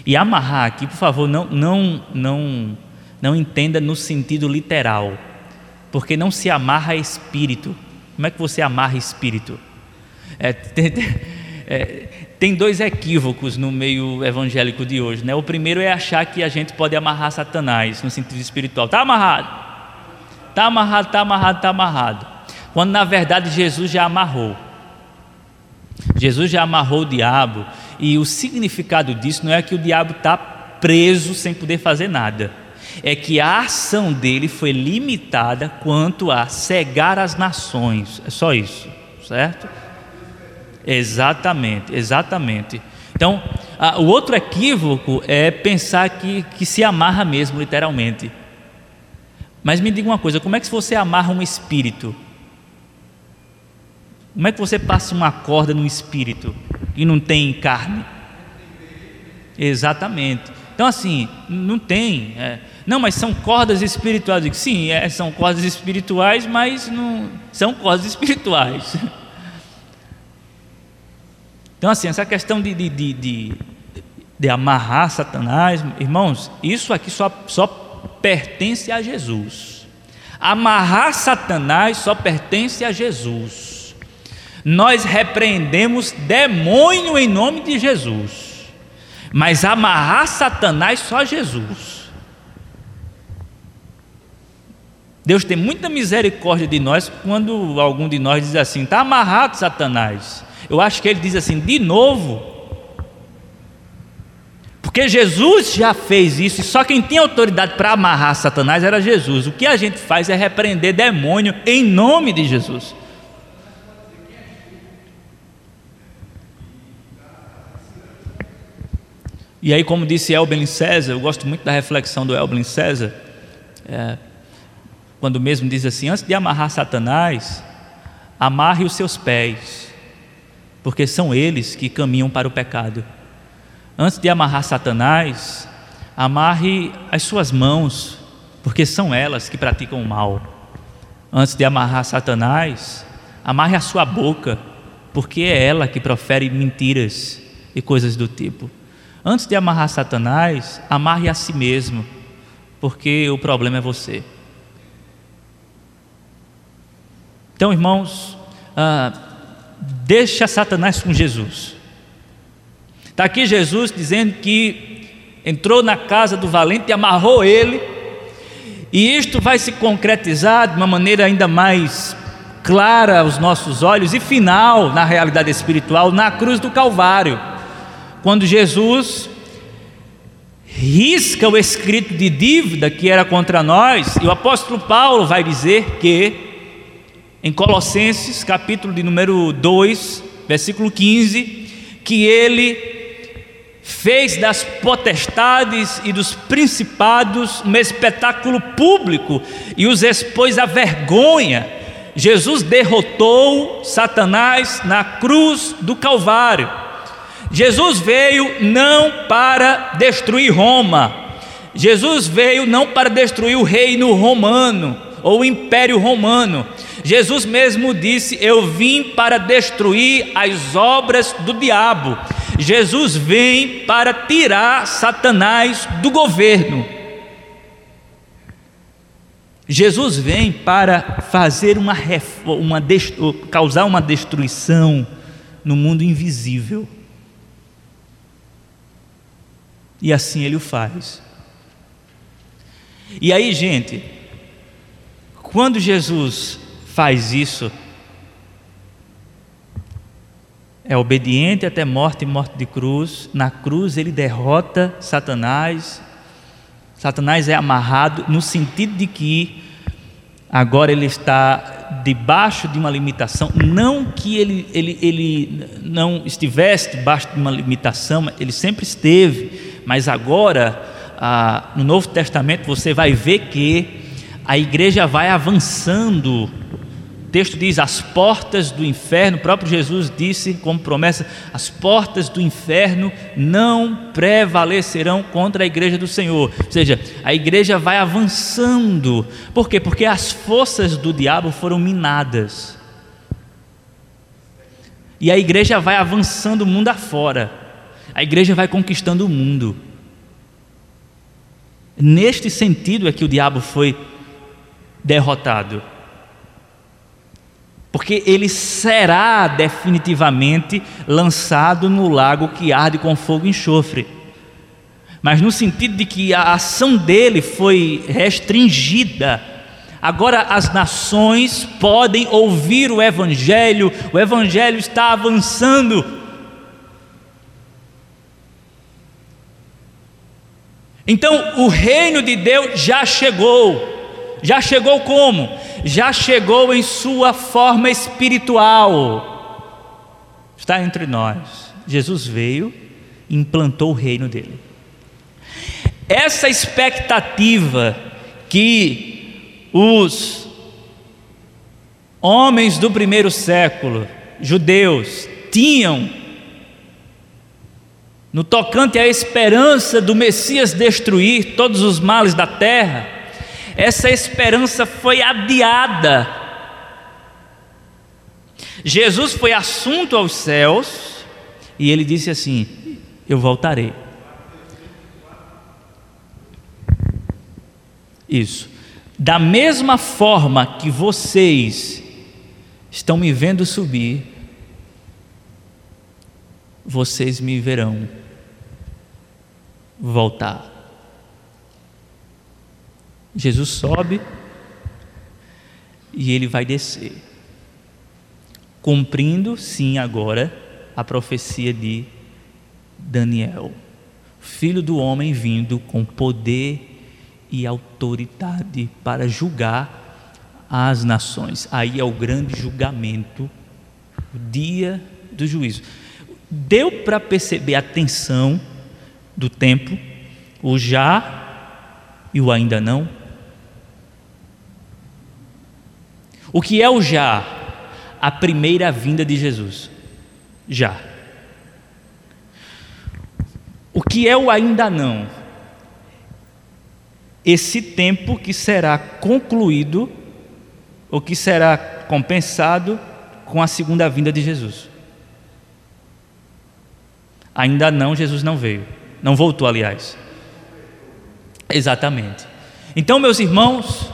E amarrar aqui, por favor, não, não, não, não entenda no sentido literal, porque não se amarra espírito. Como é que você amarra espírito? É, é, tem dois equívocos no meio evangélico de hoje. Né? O primeiro é achar que a gente pode amarrar Satanás no sentido espiritual. Está amarrado. Está amarrado, está amarrado, está amarrado. Quando na verdade Jesus já amarrou. Jesus já amarrou o diabo. E o significado disso não é que o diabo está preso sem poder fazer nada. É que a ação dele foi limitada quanto a cegar as nações. É só isso, certo? Exatamente, exatamente. Então, a, o outro equívoco é pensar que, que se amarra mesmo, literalmente. Mas me diga uma coisa: como é que você amarra um espírito? Como é que você passa uma corda no espírito e não tem carne? Exatamente. Então, assim, não tem. É, não, mas são cordas espirituais. Sim, é, são cordas espirituais, mas não são cordas espirituais. Então, assim, essa questão de, de, de, de, de amarrar Satanás, irmãos, isso aqui só, só pertence a Jesus. Amarrar Satanás só pertence a Jesus. Nós repreendemos demônio em nome de Jesus, mas amarrar Satanás só Jesus. Deus tem muita misericórdia de nós quando algum de nós diz assim: está amarrado Satanás. Eu acho que ele diz assim, de novo. Porque Jesus já fez isso, e só quem tinha autoridade para amarrar Satanás era Jesus. O que a gente faz é repreender demônio em nome de Jesus. E aí, como disse Elben César, eu gosto muito da reflexão do Elben César, é, quando mesmo diz assim: antes de amarrar Satanás, amarre os seus pés porque são eles que caminham para o pecado. Antes de amarrar Satanás, amarre as suas mãos, porque são elas que praticam o mal. Antes de amarrar Satanás, amarre a sua boca, porque é ela que profere mentiras e coisas do tipo. Antes de amarrar Satanás, amarre a si mesmo, porque o problema é você. Então, irmãos, ah, Deixa Satanás com Jesus. Está aqui Jesus dizendo que entrou na casa do valente e amarrou ele, e isto vai se concretizar de uma maneira ainda mais clara aos nossos olhos e final na realidade espiritual na cruz do Calvário, quando Jesus risca o escrito de dívida que era contra nós, e o apóstolo Paulo vai dizer que em Colossenses, capítulo de número 2, versículo 15, que ele fez das potestades e dos principados um espetáculo público e os expôs à vergonha. Jesus derrotou Satanás na cruz do Calvário. Jesus veio não para destruir Roma, Jesus veio não para destruir o reino romano ou o império romano, Jesus mesmo disse: Eu vim para destruir as obras do diabo. Jesus vem para tirar Satanás do governo. Jesus vem para fazer uma, uma causar uma destruição no mundo invisível. E assim ele o faz. E aí, gente, quando Jesus faz isso, é obediente até morte e morte de cruz. Na cruz ele derrota Satanás. Satanás é amarrado no sentido de que agora ele está debaixo de uma limitação. Não que ele, ele, ele não estivesse debaixo de uma limitação, ele sempre esteve, mas agora, ah, no Novo Testamento, você vai ver que a igreja vai avançando texto diz: as portas do inferno, o próprio Jesus disse como promessa: as portas do inferno não prevalecerão contra a igreja do Senhor. Ou seja, a igreja vai avançando. Por quê? Porque as forças do diabo foram minadas. E a igreja vai avançando o mundo afora. A igreja vai conquistando o mundo. Neste sentido é que o diabo foi derrotado. Porque ele será definitivamente lançado no lago que arde com fogo e enxofre. Mas no sentido de que a ação dele foi restringida. Agora as nações podem ouvir o Evangelho, o Evangelho está avançando. Então o reino de Deus já chegou. Já chegou como? Já chegou em sua forma espiritual. Está entre nós. Jesus veio e implantou o reino dele. Essa expectativa que os homens do primeiro século, judeus, tinham no tocante à esperança do Messias destruir todos os males da terra, essa esperança foi adiada. Jesus foi assunto aos céus e ele disse assim: Eu voltarei. Isso. Da mesma forma que vocês estão me vendo subir, vocês me verão voltar. Jesus sobe e ele vai descer, cumprindo, sim, agora a profecia de Daniel, filho do homem vindo com poder e autoridade para julgar as nações. Aí é o grande julgamento, o dia do juízo. Deu para perceber a tensão do tempo, o já e o ainda não? O que é o já? A primeira vinda de Jesus. Já. O que é o ainda não? Esse tempo que será concluído, ou que será compensado com a segunda vinda de Jesus. Ainda não, Jesus não veio. Não voltou, aliás. Exatamente. Então, meus irmãos,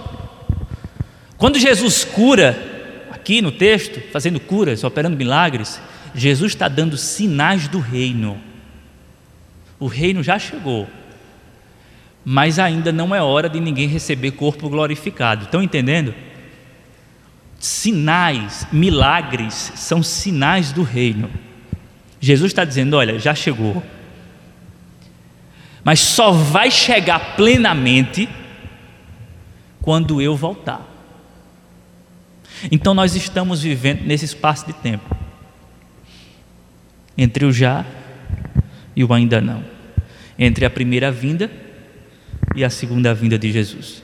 quando Jesus cura, aqui no texto, fazendo curas, operando milagres, Jesus está dando sinais do reino. O reino já chegou, mas ainda não é hora de ninguém receber corpo glorificado. Estão entendendo? Sinais, milagres são sinais do reino. Jesus está dizendo: olha, já chegou, mas só vai chegar plenamente quando eu voltar. Então nós estamos vivendo nesse espaço de tempo entre o já e o ainda não, entre a primeira vinda e a segunda vinda de Jesus.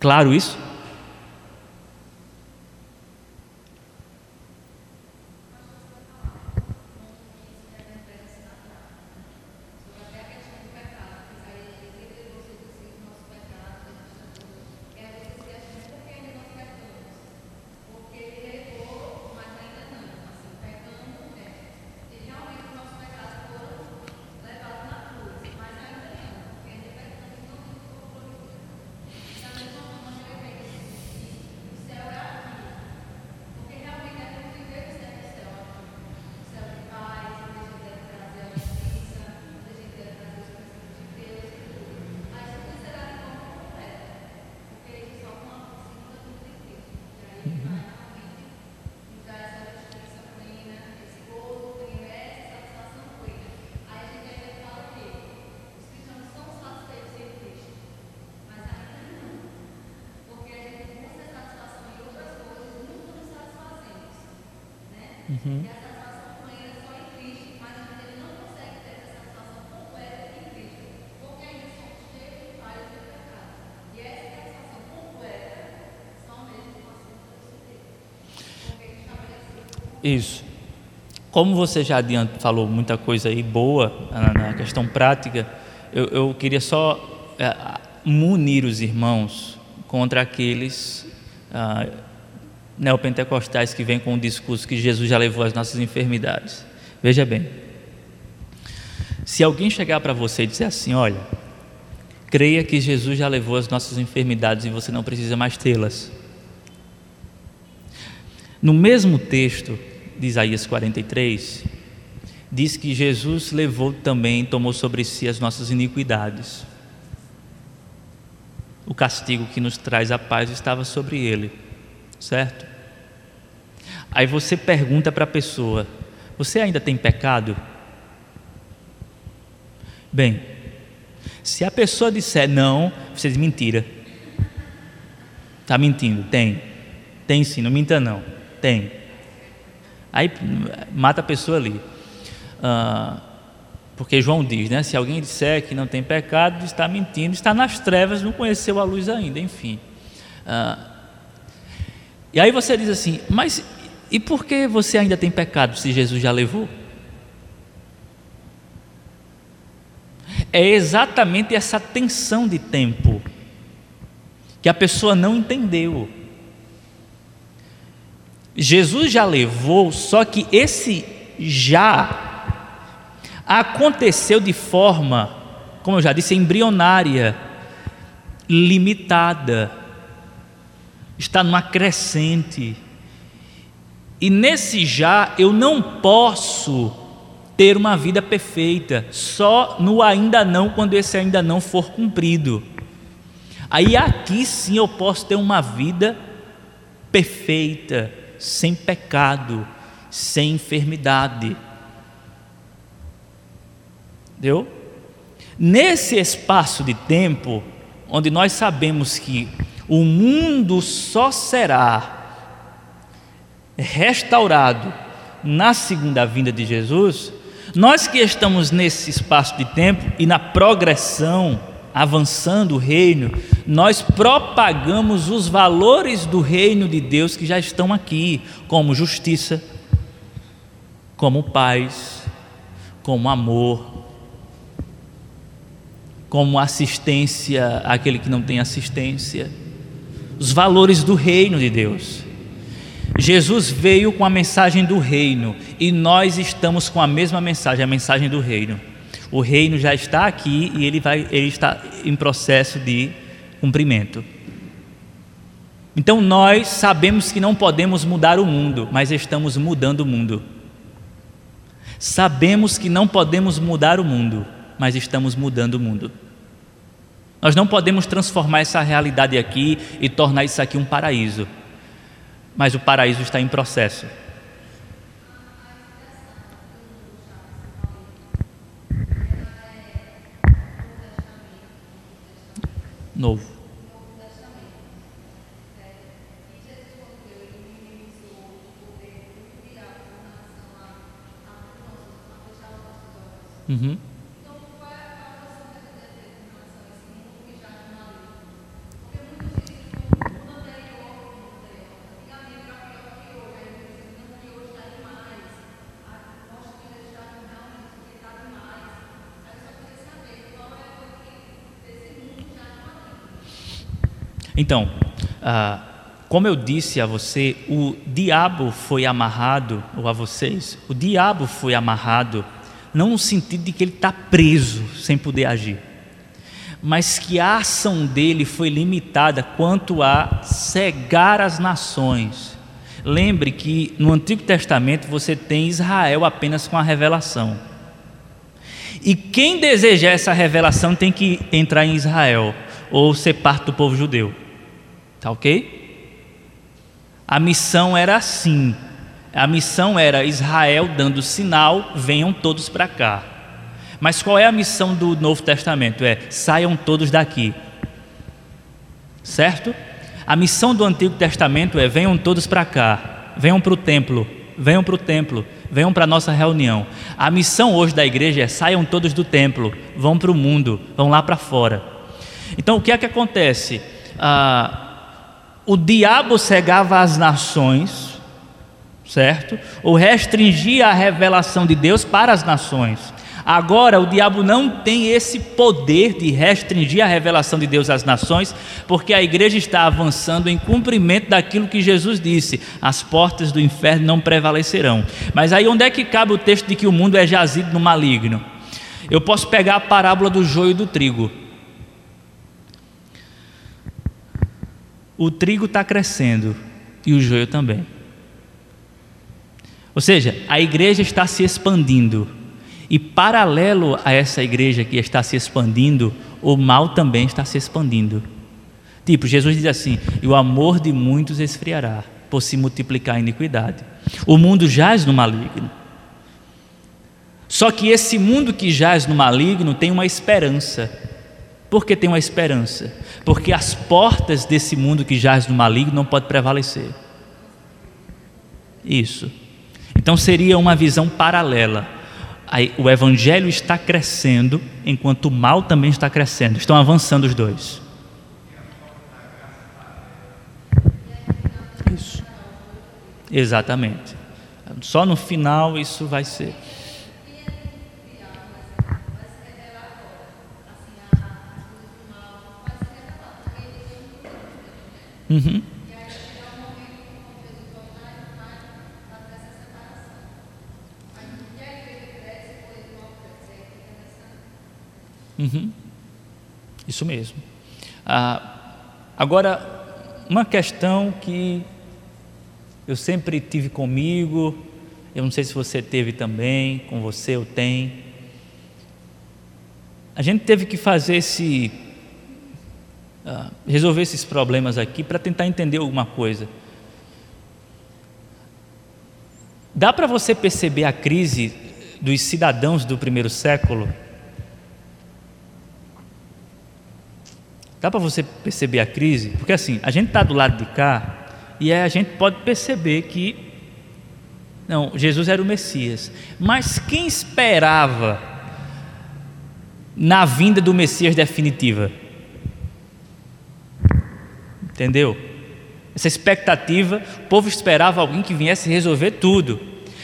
Claro isso? Uhum. Isso. Como você já adianta, falou muita coisa aí boa na, questão prática, eu, eu queria só é, munir os irmãos contra aqueles ah, neopentecostais que vêm com o discurso que Jesus já levou as nossas enfermidades. Veja bem, se alguém chegar para você e dizer assim: olha, creia que Jesus já levou as nossas enfermidades e você não precisa mais tê-las. No mesmo texto de Isaías 43, diz que Jesus levou também, tomou sobre si as nossas iniquidades. O castigo que nos traz a paz estava sobre ele, certo? Aí você pergunta para a pessoa: Você ainda tem pecado? Bem, se a pessoa disser não, você diz mentira. Está mentindo? Tem. Tem sim, não minta não. Tem. Aí mata a pessoa ali. Ah, porque João diz, né? Se alguém disser que não tem pecado, está mentindo, está nas trevas, não conheceu a luz ainda, enfim. Ah, e aí você diz assim, mas e por que você ainda tem pecado se Jesus já levou? É exatamente essa tensão de tempo que a pessoa não entendeu. Jesus já levou, só que esse já aconteceu de forma, como eu já disse, embrionária, limitada, está numa crescente. E nesse já eu não posso ter uma vida perfeita, só no ainda não, quando esse ainda não for cumprido. Aí aqui sim eu posso ter uma vida perfeita, sem pecado, sem enfermidade. Deu? Nesse espaço de tempo, onde nós sabemos que o mundo só será restaurado na segunda vinda de Jesus, nós que estamos nesse espaço de tempo e na progressão, avançando o reino, nós propagamos os valores do reino de Deus que já estão aqui, como justiça, como paz, como amor, como assistência àquele que não tem assistência, os valores do reino de Deus. Jesus veio com a mensagem do reino e nós estamos com a mesma mensagem, a mensagem do reino. O reino já está aqui e ele, vai, ele está em processo de cumprimento. Então nós sabemos que não podemos mudar o mundo, mas estamos mudando o mundo. Sabemos que não podemos mudar o mundo, mas estamos mudando o mundo. Nós não podemos transformar essa realidade aqui e tornar isso aqui um paraíso, mas o paraíso está em processo. Novo. Uhum. Então, ah, como eu disse a você, o diabo foi amarrado, ou a vocês, o diabo foi amarrado, não no sentido de que ele está preso sem poder agir, mas que a ação dele foi limitada quanto a cegar as nações. Lembre que no Antigo Testamento você tem Israel apenas com a revelação. E quem desejar essa revelação tem que entrar em Israel ou ser parte do povo judeu. Tá ok? A missão era assim. A missão era Israel dando sinal, venham todos para cá. Mas qual é a missão do Novo Testamento? É saiam todos daqui. Certo? A missão do Antigo Testamento é venham todos para cá, venham para o templo, venham para o templo, venham para a nossa reunião. A missão hoje da igreja é saiam todos do templo, vão para o mundo, vão lá para fora. Então o que é que acontece? Ah, o diabo cegava as nações, certo? Ou restringia a revelação de Deus para as nações. Agora, o diabo não tem esse poder de restringir a revelação de Deus às nações, porque a igreja está avançando em cumprimento daquilo que Jesus disse: as portas do inferno não prevalecerão. Mas aí, onde é que cabe o texto de que o mundo é jazido no maligno? Eu posso pegar a parábola do joio e do trigo. O trigo está crescendo e o joio também. Ou seja, a igreja está se expandindo. E paralelo a essa igreja que está se expandindo, o mal também está se expandindo. Tipo, Jesus diz assim: e o amor de muitos esfriará, por se multiplicar a iniquidade. O mundo jaz no maligno. Só que esse mundo que jaz no maligno tem uma esperança. Por que tem uma esperança? Porque as portas desse mundo que jaz no maligno não podem prevalecer. Isso. Então seria uma visão paralela. O evangelho está crescendo, enquanto o mal também está crescendo. Estão avançando os dois. Isso. Exatamente. Só no final isso vai ser. Uhum. Uhum. Isso mesmo. Ah, agora, uma questão que eu sempre tive comigo, eu não sei se você teve também, com você eu tenho. A gente teve que fazer esse uh, resolver esses problemas aqui para tentar entender alguma coisa. Dá para você perceber a crise dos cidadãos do primeiro século? Dá para você perceber a crise? Porque assim, a gente está do lado de cá e a gente pode perceber que não, Jesus era o Messias. Mas quem esperava na vinda do Messias definitiva? Entendeu? Essa expectativa, o povo esperava alguém que viesse resolver tudo.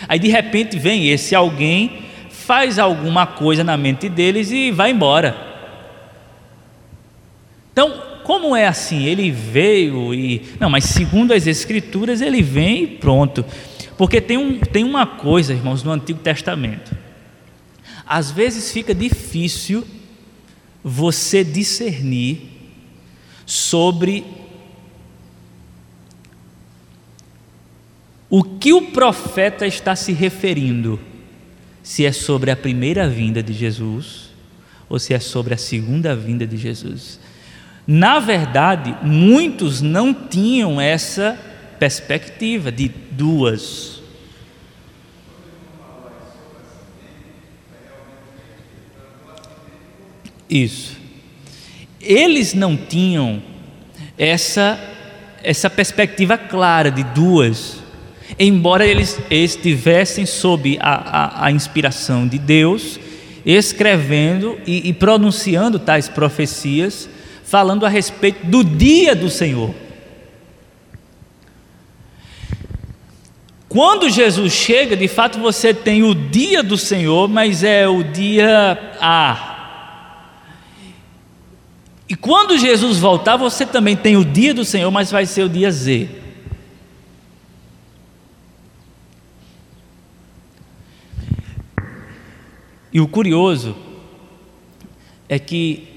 Aí de repente vem esse alguém, faz alguma coisa na mente deles e vai embora. Então, como é assim? Ele veio e. Não, mas segundo as Escrituras, ele vem e pronto. Porque tem, um, tem uma coisa, irmãos, no Antigo Testamento. Às vezes fica difícil você discernir sobre o que o profeta está se referindo, se é sobre a primeira vinda de Jesus ou se é sobre a segunda vinda de Jesus. Na verdade, muitos não tinham essa perspectiva de duas. Isso. Eles não tinham essa essa perspectiva clara de duas embora eles estivessem sob a, a, a inspiração de Deus, escrevendo e, e pronunciando tais profecias, falando a respeito do dia do Senhor. Quando Jesus chega, de fato você tem o dia do Senhor, mas é o dia A. E quando Jesus voltar, você também tem o dia do Senhor, mas vai ser o dia Z. E o curioso é que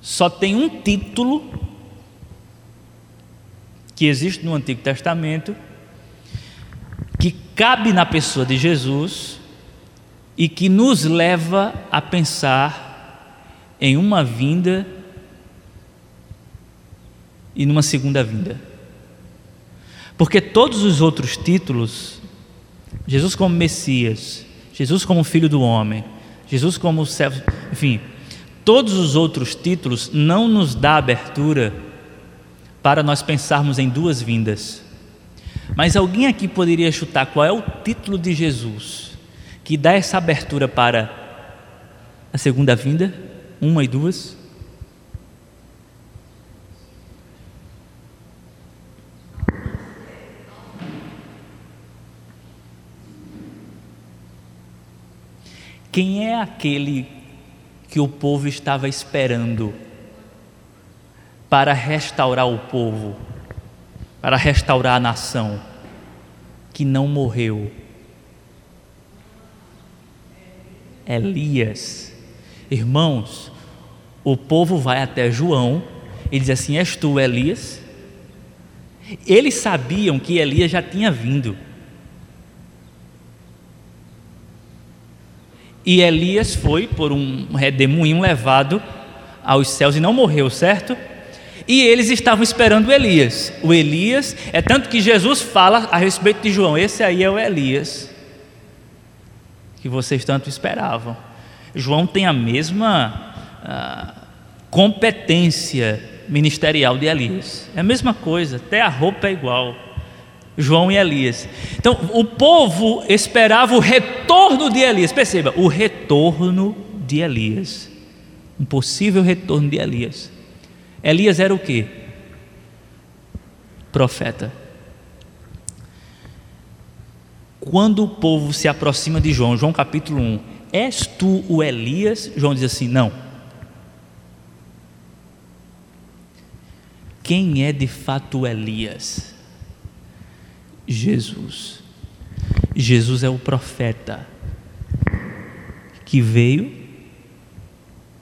só tem um título que existe no Antigo Testamento que cabe na pessoa de Jesus e que nos leva a pensar em uma vinda e numa segunda vinda. Porque todos os outros títulos, Jesus como Messias, Jesus como filho do homem, Jesus como servo, enfim, todos os outros títulos não nos dá abertura para nós pensarmos em duas vindas. Mas alguém aqui poderia chutar qual é o título de Jesus que dá essa abertura para a segunda vinda, uma e duas? Quem é aquele que o povo estava esperando para restaurar o povo, para restaurar a nação, que não morreu? Elias. Irmãos, o povo vai até João e diz assim: És tu, Elias? Eles sabiam que Elias já tinha vindo. E Elias foi por um redemoinho levado aos céus e não morreu, certo? E eles estavam esperando Elias. O Elias, é tanto que Jesus fala a respeito de João: esse aí é o Elias que vocês tanto esperavam. João tem a mesma ah, competência ministerial de Elias. É a mesma coisa, até a roupa é igual. João e Elias. Então, o povo esperava o retorno de Elias. Perceba, o retorno de Elias. Um possível retorno de Elias. Elias era o que? Profeta. Quando o povo se aproxima de João, João capítulo 1, és tu o Elias? João diz assim: não. Quem é de fato Elias? Jesus. Jesus é o profeta que veio,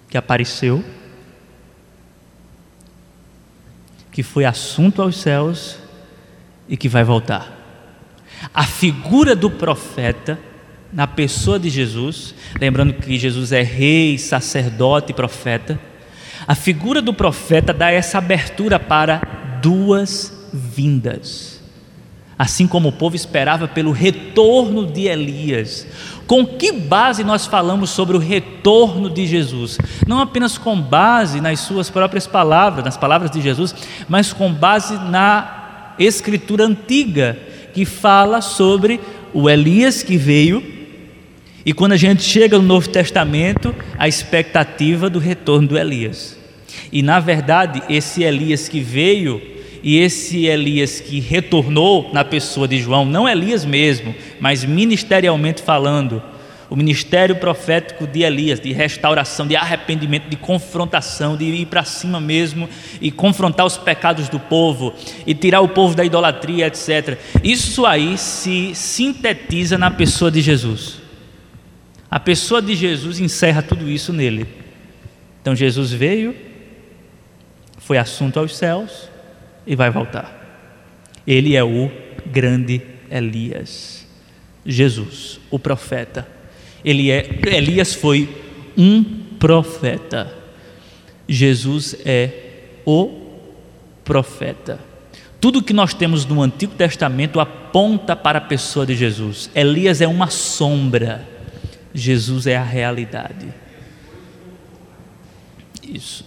que apareceu, que foi assunto aos céus e que vai voltar. A figura do profeta na pessoa de Jesus, lembrando que Jesus é rei, sacerdote e profeta, a figura do profeta dá essa abertura para duas vindas. Assim como o povo esperava pelo retorno de Elias. Com que base nós falamos sobre o retorno de Jesus? Não apenas com base nas suas próprias palavras, nas palavras de Jesus, mas com base na escritura antiga, que fala sobre o Elias que veio e quando a gente chega no Novo Testamento, a expectativa do retorno do Elias. E na verdade, esse Elias que veio e esse Elias que retornou na pessoa de João, não Elias mesmo, mas ministerialmente falando, o ministério profético de Elias, de restauração, de arrependimento, de confrontação, de ir para cima mesmo e confrontar os pecados do povo e tirar o povo da idolatria, etc. Isso aí se sintetiza na pessoa de Jesus. A pessoa de Jesus encerra tudo isso nele. Então Jesus veio, foi assunto aos céus e vai voltar. Ele é o grande Elias. Jesus, o profeta. Ele é Elias foi um profeta. Jesus é o profeta. Tudo que nós temos no Antigo Testamento aponta para a pessoa de Jesus. Elias é uma sombra Jesus é a realidade. Isso.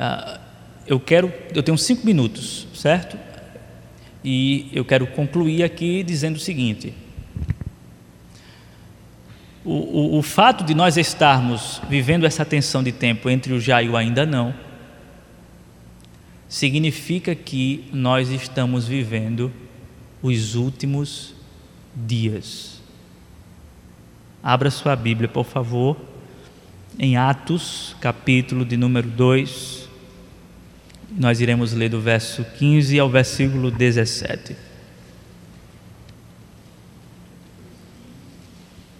Uh, eu quero, eu tenho cinco minutos, certo? E eu quero concluir aqui dizendo o seguinte: o, o, o fato de nós estarmos vivendo essa tensão de tempo entre o já e o ainda não, significa que nós estamos vivendo os últimos dias. Abra sua Bíblia, por favor em Atos, capítulo de número 2. Nós iremos ler do verso 15 ao versículo 17.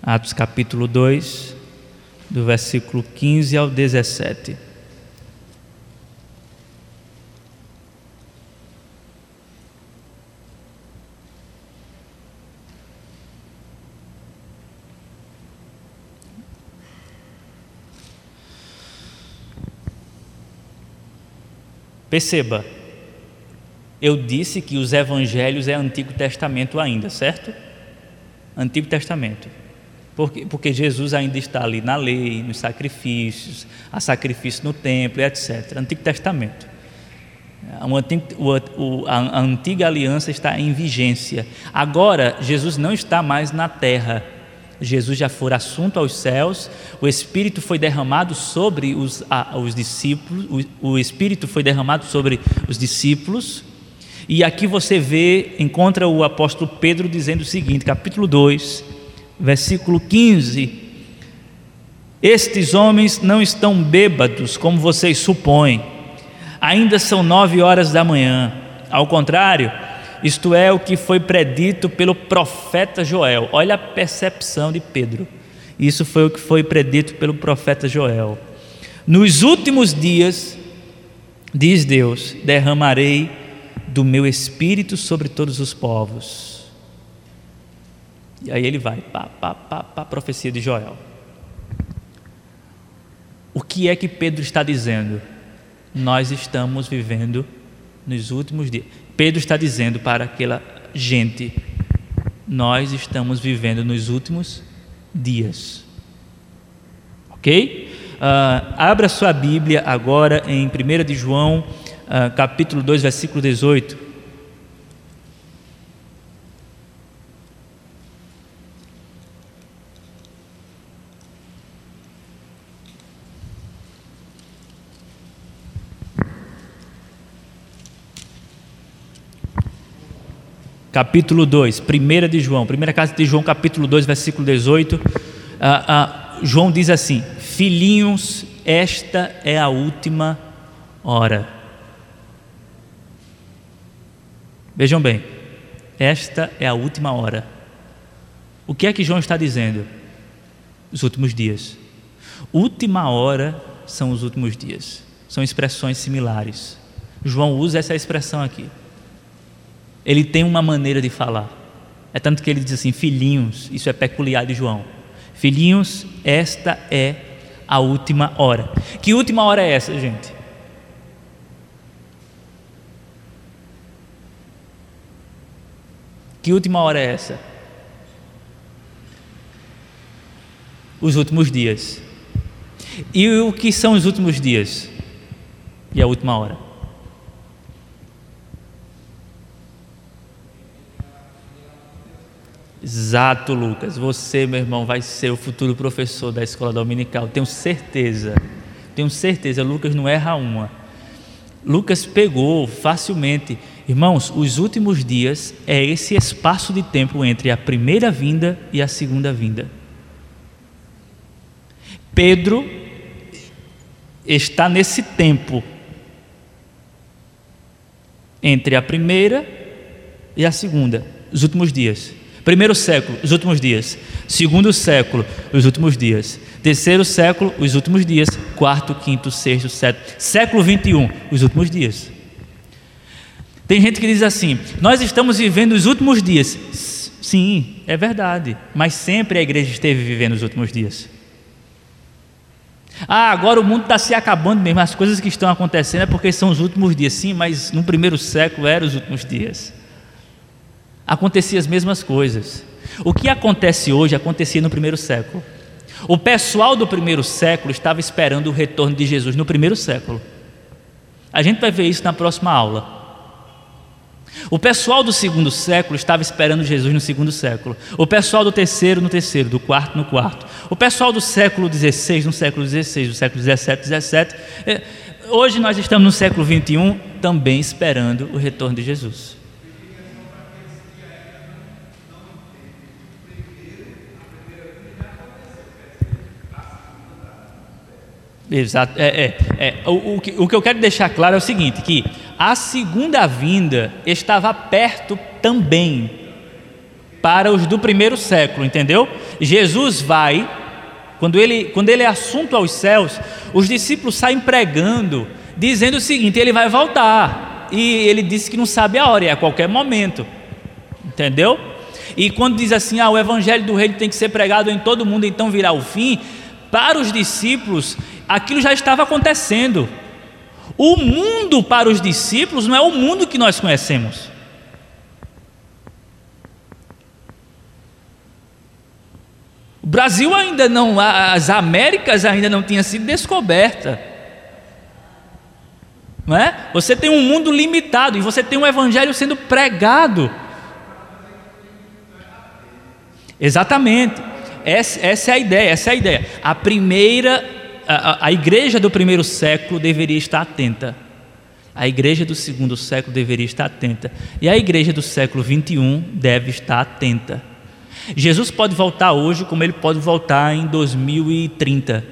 Atos capítulo 2, do versículo 15 ao 17. Perceba, eu disse que os evangelhos é Antigo Testamento ainda, certo? Antigo Testamento. Porque, porque Jesus ainda está ali na lei, nos sacrifícios, há sacrifício no templo, etc. Antigo Testamento. A antiga aliança está em vigência. Agora, Jesus não está mais na terra. Jesus já for assunto aos céus, o Espírito foi derramado sobre os, a, os discípulos, o, o Espírito foi derramado sobre os discípulos, e aqui você vê, encontra o apóstolo Pedro dizendo o seguinte, capítulo 2, versículo 15: Estes homens não estão bêbados, como vocês supõem, ainda são nove horas da manhã, ao contrário, isto é o que foi predito pelo profeta Joel. Olha a percepção de Pedro. Isso foi o que foi predito pelo profeta Joel. Nos últimos dias, diz Deus, derramarei do meu espírito sobre todos os povos. E aí ele vai, pá, pá, pá, pá, profecia de Joel. O que é que Pedro está dizendo? Nós estamos vivendo nos últimos dias. Pedro está dizendo para aquela gente: nós estamos vivendo nos últimos dias. Ok? Uh, abra sua Bíblia agora em 1 de João, uh, capítulo 2, versículo 18. Capítulo 2, primeira de João, primeira carta de João, capítulo 2, versículo 18, ah, ah, João diz assim: Filhinhos, esta é a última hora. Vejam bem, esta é a última hora. O que é que João está dizendo? Os últimos dias. Última hora são os últimos dias. São expressões similares. João usa essa expressão aqui ele tem uma maneira de falar. É tanto que ele diz assim: filhinhos, isso é peculiar de João. Filhinhos, esta é a última hora. Que última hora é essa, gente? Que última hora é essa? Os últimos dias. E o que são os últimos dias? E a última hora? Exato, Lucas. Você, meu irmão, vai ser o futuro professor da escola dominical. Tenho certeza. Tenho certeza. Lucas não erra uma. Lucas pegou facilmente. Irmãos, os últimos dias é esse espaço de tempo entre a primeira vinda e a segunda vinda. Pedro está nesse tempo entre a primeira e a segunda, os últimos dias. Primeiro século, os últimos dias. Segundo século, os últimos dias. Terceiro século, os últimos dias. Quarto, quinto, sexto, sétimo. Século 21, os últimos dias. Tem gente que diz assim: Nós estamos vivendo os últimos dias. Sim, é verdade. Mas sempre a igreja esteve vivendo os últimos dias. Ah, agora o mundo está se acabando mesmo. As coisas que estão acontecendo é porque são os últimos dias. Sim, mas no primeiro século eram os últimos dias acontecia as mesmas coisas. O que acontece hoje acontecia no primeiro século. O pessoal do primeiro século estava esperando o retorno de Jesus no primeiro século. A gente vai ver isso na próxima aula. O pessoal do segundo século estava esperando Jesus no segundo século. O pessoal do terceiro no terceiro, do quarto no quarto. O pessoal do século XVI no século XVI, do século XVII, XVII. É, hoje nós estamos no século XXI também esperando o retorno de Jesus. Exato. É, é, é. O, o, que, o que eu quero deixar claro é o seguinte: que a segunda vinda estava perto também para os do primeiro século, entendeu? Jesus vai, quando ele, quando ele é assunto aos céus, os discípulos saem pregando, dizendo o seguinte: ele vai voltar. E ele disse que não sabe a hora, é a qualquer momento, entendeu? E quando diz assim: ah, o evangelho do reino tem que ser pregado em todo mundo, então virá o fim. Para os discípulos, aquilo já estava acontecendo. O mundo para os discípulos não é o mundo que nós conhecemos. O Brasil ainda não, as Américas ainda não tinha sido descoberta. Não é? Você tem um mundo limitado e você tem um evangelho sendo pregado. Exatamente. Essa, essa é a ideia, essa é a ideia. A primeira, a, a igreja do primeiro século deveria estar atenta. A igreja do segundo século deveria estar atenta. E a igreja do século 21 deve estar atenta. Jesus pode voltar hoje como ele pode voltar em 2030.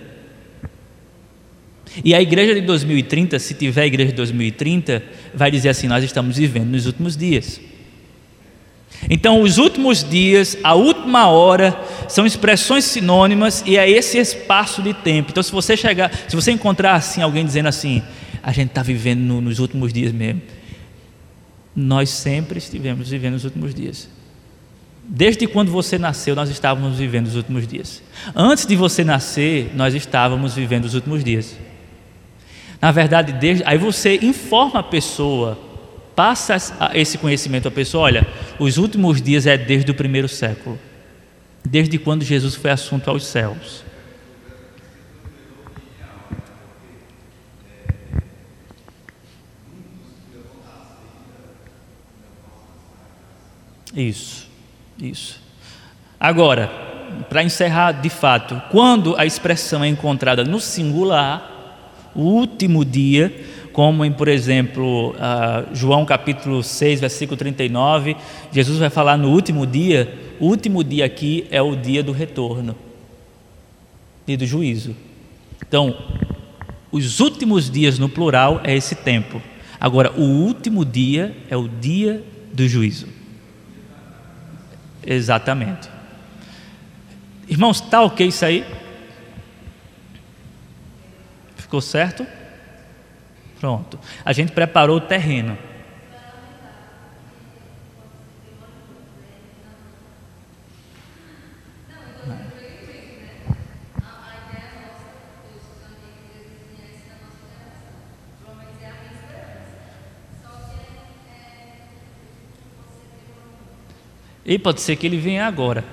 E a igreja de 2030, se tiver a igreja de 2030, vai dizer assim: nós estamos vivendo nos últimos dias. Então, os últimos dias, a última hora, são expressões sinônimas e é esse espaço de tempo. Então, se você chegar, se você encontrar assim alguém dizendo assim, a gente está vivendo no, nos últimos dias mesmo, nós sempre estivemos vivendo nos últimos dias. Desde quando você nasceu, nós estávamos vivendo os últimos dias. Antes de você nascer, nós estávamos vivendo os últimos dias. Na verdade, desde, aí você informa a pessoa passa esse conhecimento à pessoa: olha, os últimos dias é desde o primeiro século, desde quando Jesus foi assunto aos céus. Isso, isso. Agora, para encerrar de fato, quando a expressão é encontrada no singular, o último dia, como em, por exemplo, uh, João capítulo 6, versículo 39, Jesus vai falar no último dia, o último dia aqui é o dia do retorno e do juízo. Então, os últimos dias no plural é esse tempo. Agora, o último dia é o dia do juízo. Exatamente. Irmãos, está ok isso aí? Ficou certo? Pronto. A gente preparou o terreno. E pode ser que ele venha agora.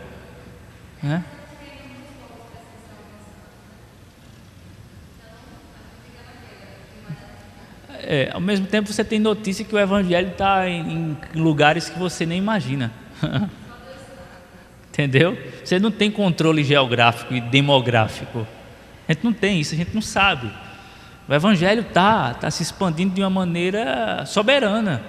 Né? É, ao mesmo tempo você tem notícia que o evangelho está em, em lugares que você nem imagina. Entendeu? Você não tem controle geográfico e demográfico. A gente não tem isso, a gente não sabe. O evangelho está tá se expandindo de uma maneira soberana.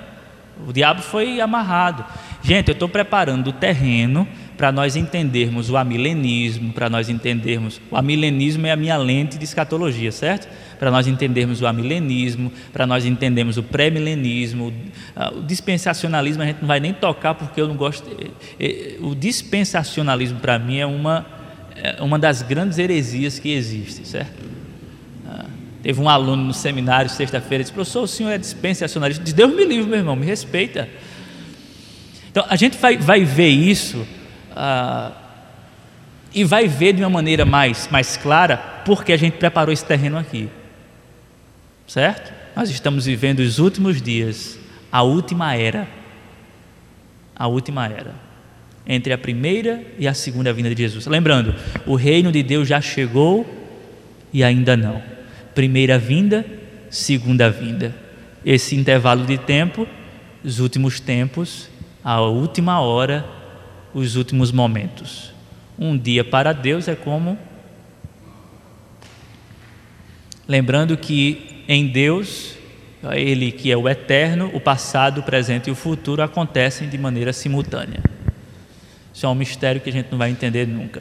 O diabo foi amarrado. Gente, eu estou preparando o terreno para nós entendermos o amilenismo, para nós entendermos. O amilenismo é a minha lente de escatologia, certo? Para nós entendermos o amilenismo, para nós entendermos o pré-milenismo. O dispensacionalismo a gente não vai nem tocar porque eu não gosto. O dispensacionalismo para mim é uma, é uma das grandes heresias que existem, certo? Teve um aluno no seminário sexta-feira disse: professor, o senhor é dispensacionalista. Diz: Deus me livre, meu irmão, me respeita. Então a gente vai, vai ver isso ah, e vai ver de uma maneira mais, mais clara porque a gente preparou esse terreno aqui. Certo? Nós estamos vivendo os últimos dias, a última era. A última era. Entre a primeira e a segunda vinda de Jesus. Lembrando, o reino de Deus já chegou e ainda não. Primeira vinda, segunda vinda. Esse intervalo de tempo, os últimos tempos, a última hora os últimos momentos. Um dia para Deus é como. Lembrando que em Deus, Ele que é o eterno, o passado, o presente e o futuro acontecem de maneira simultânea. Isso é um mistério que a gente não vai entender nunca.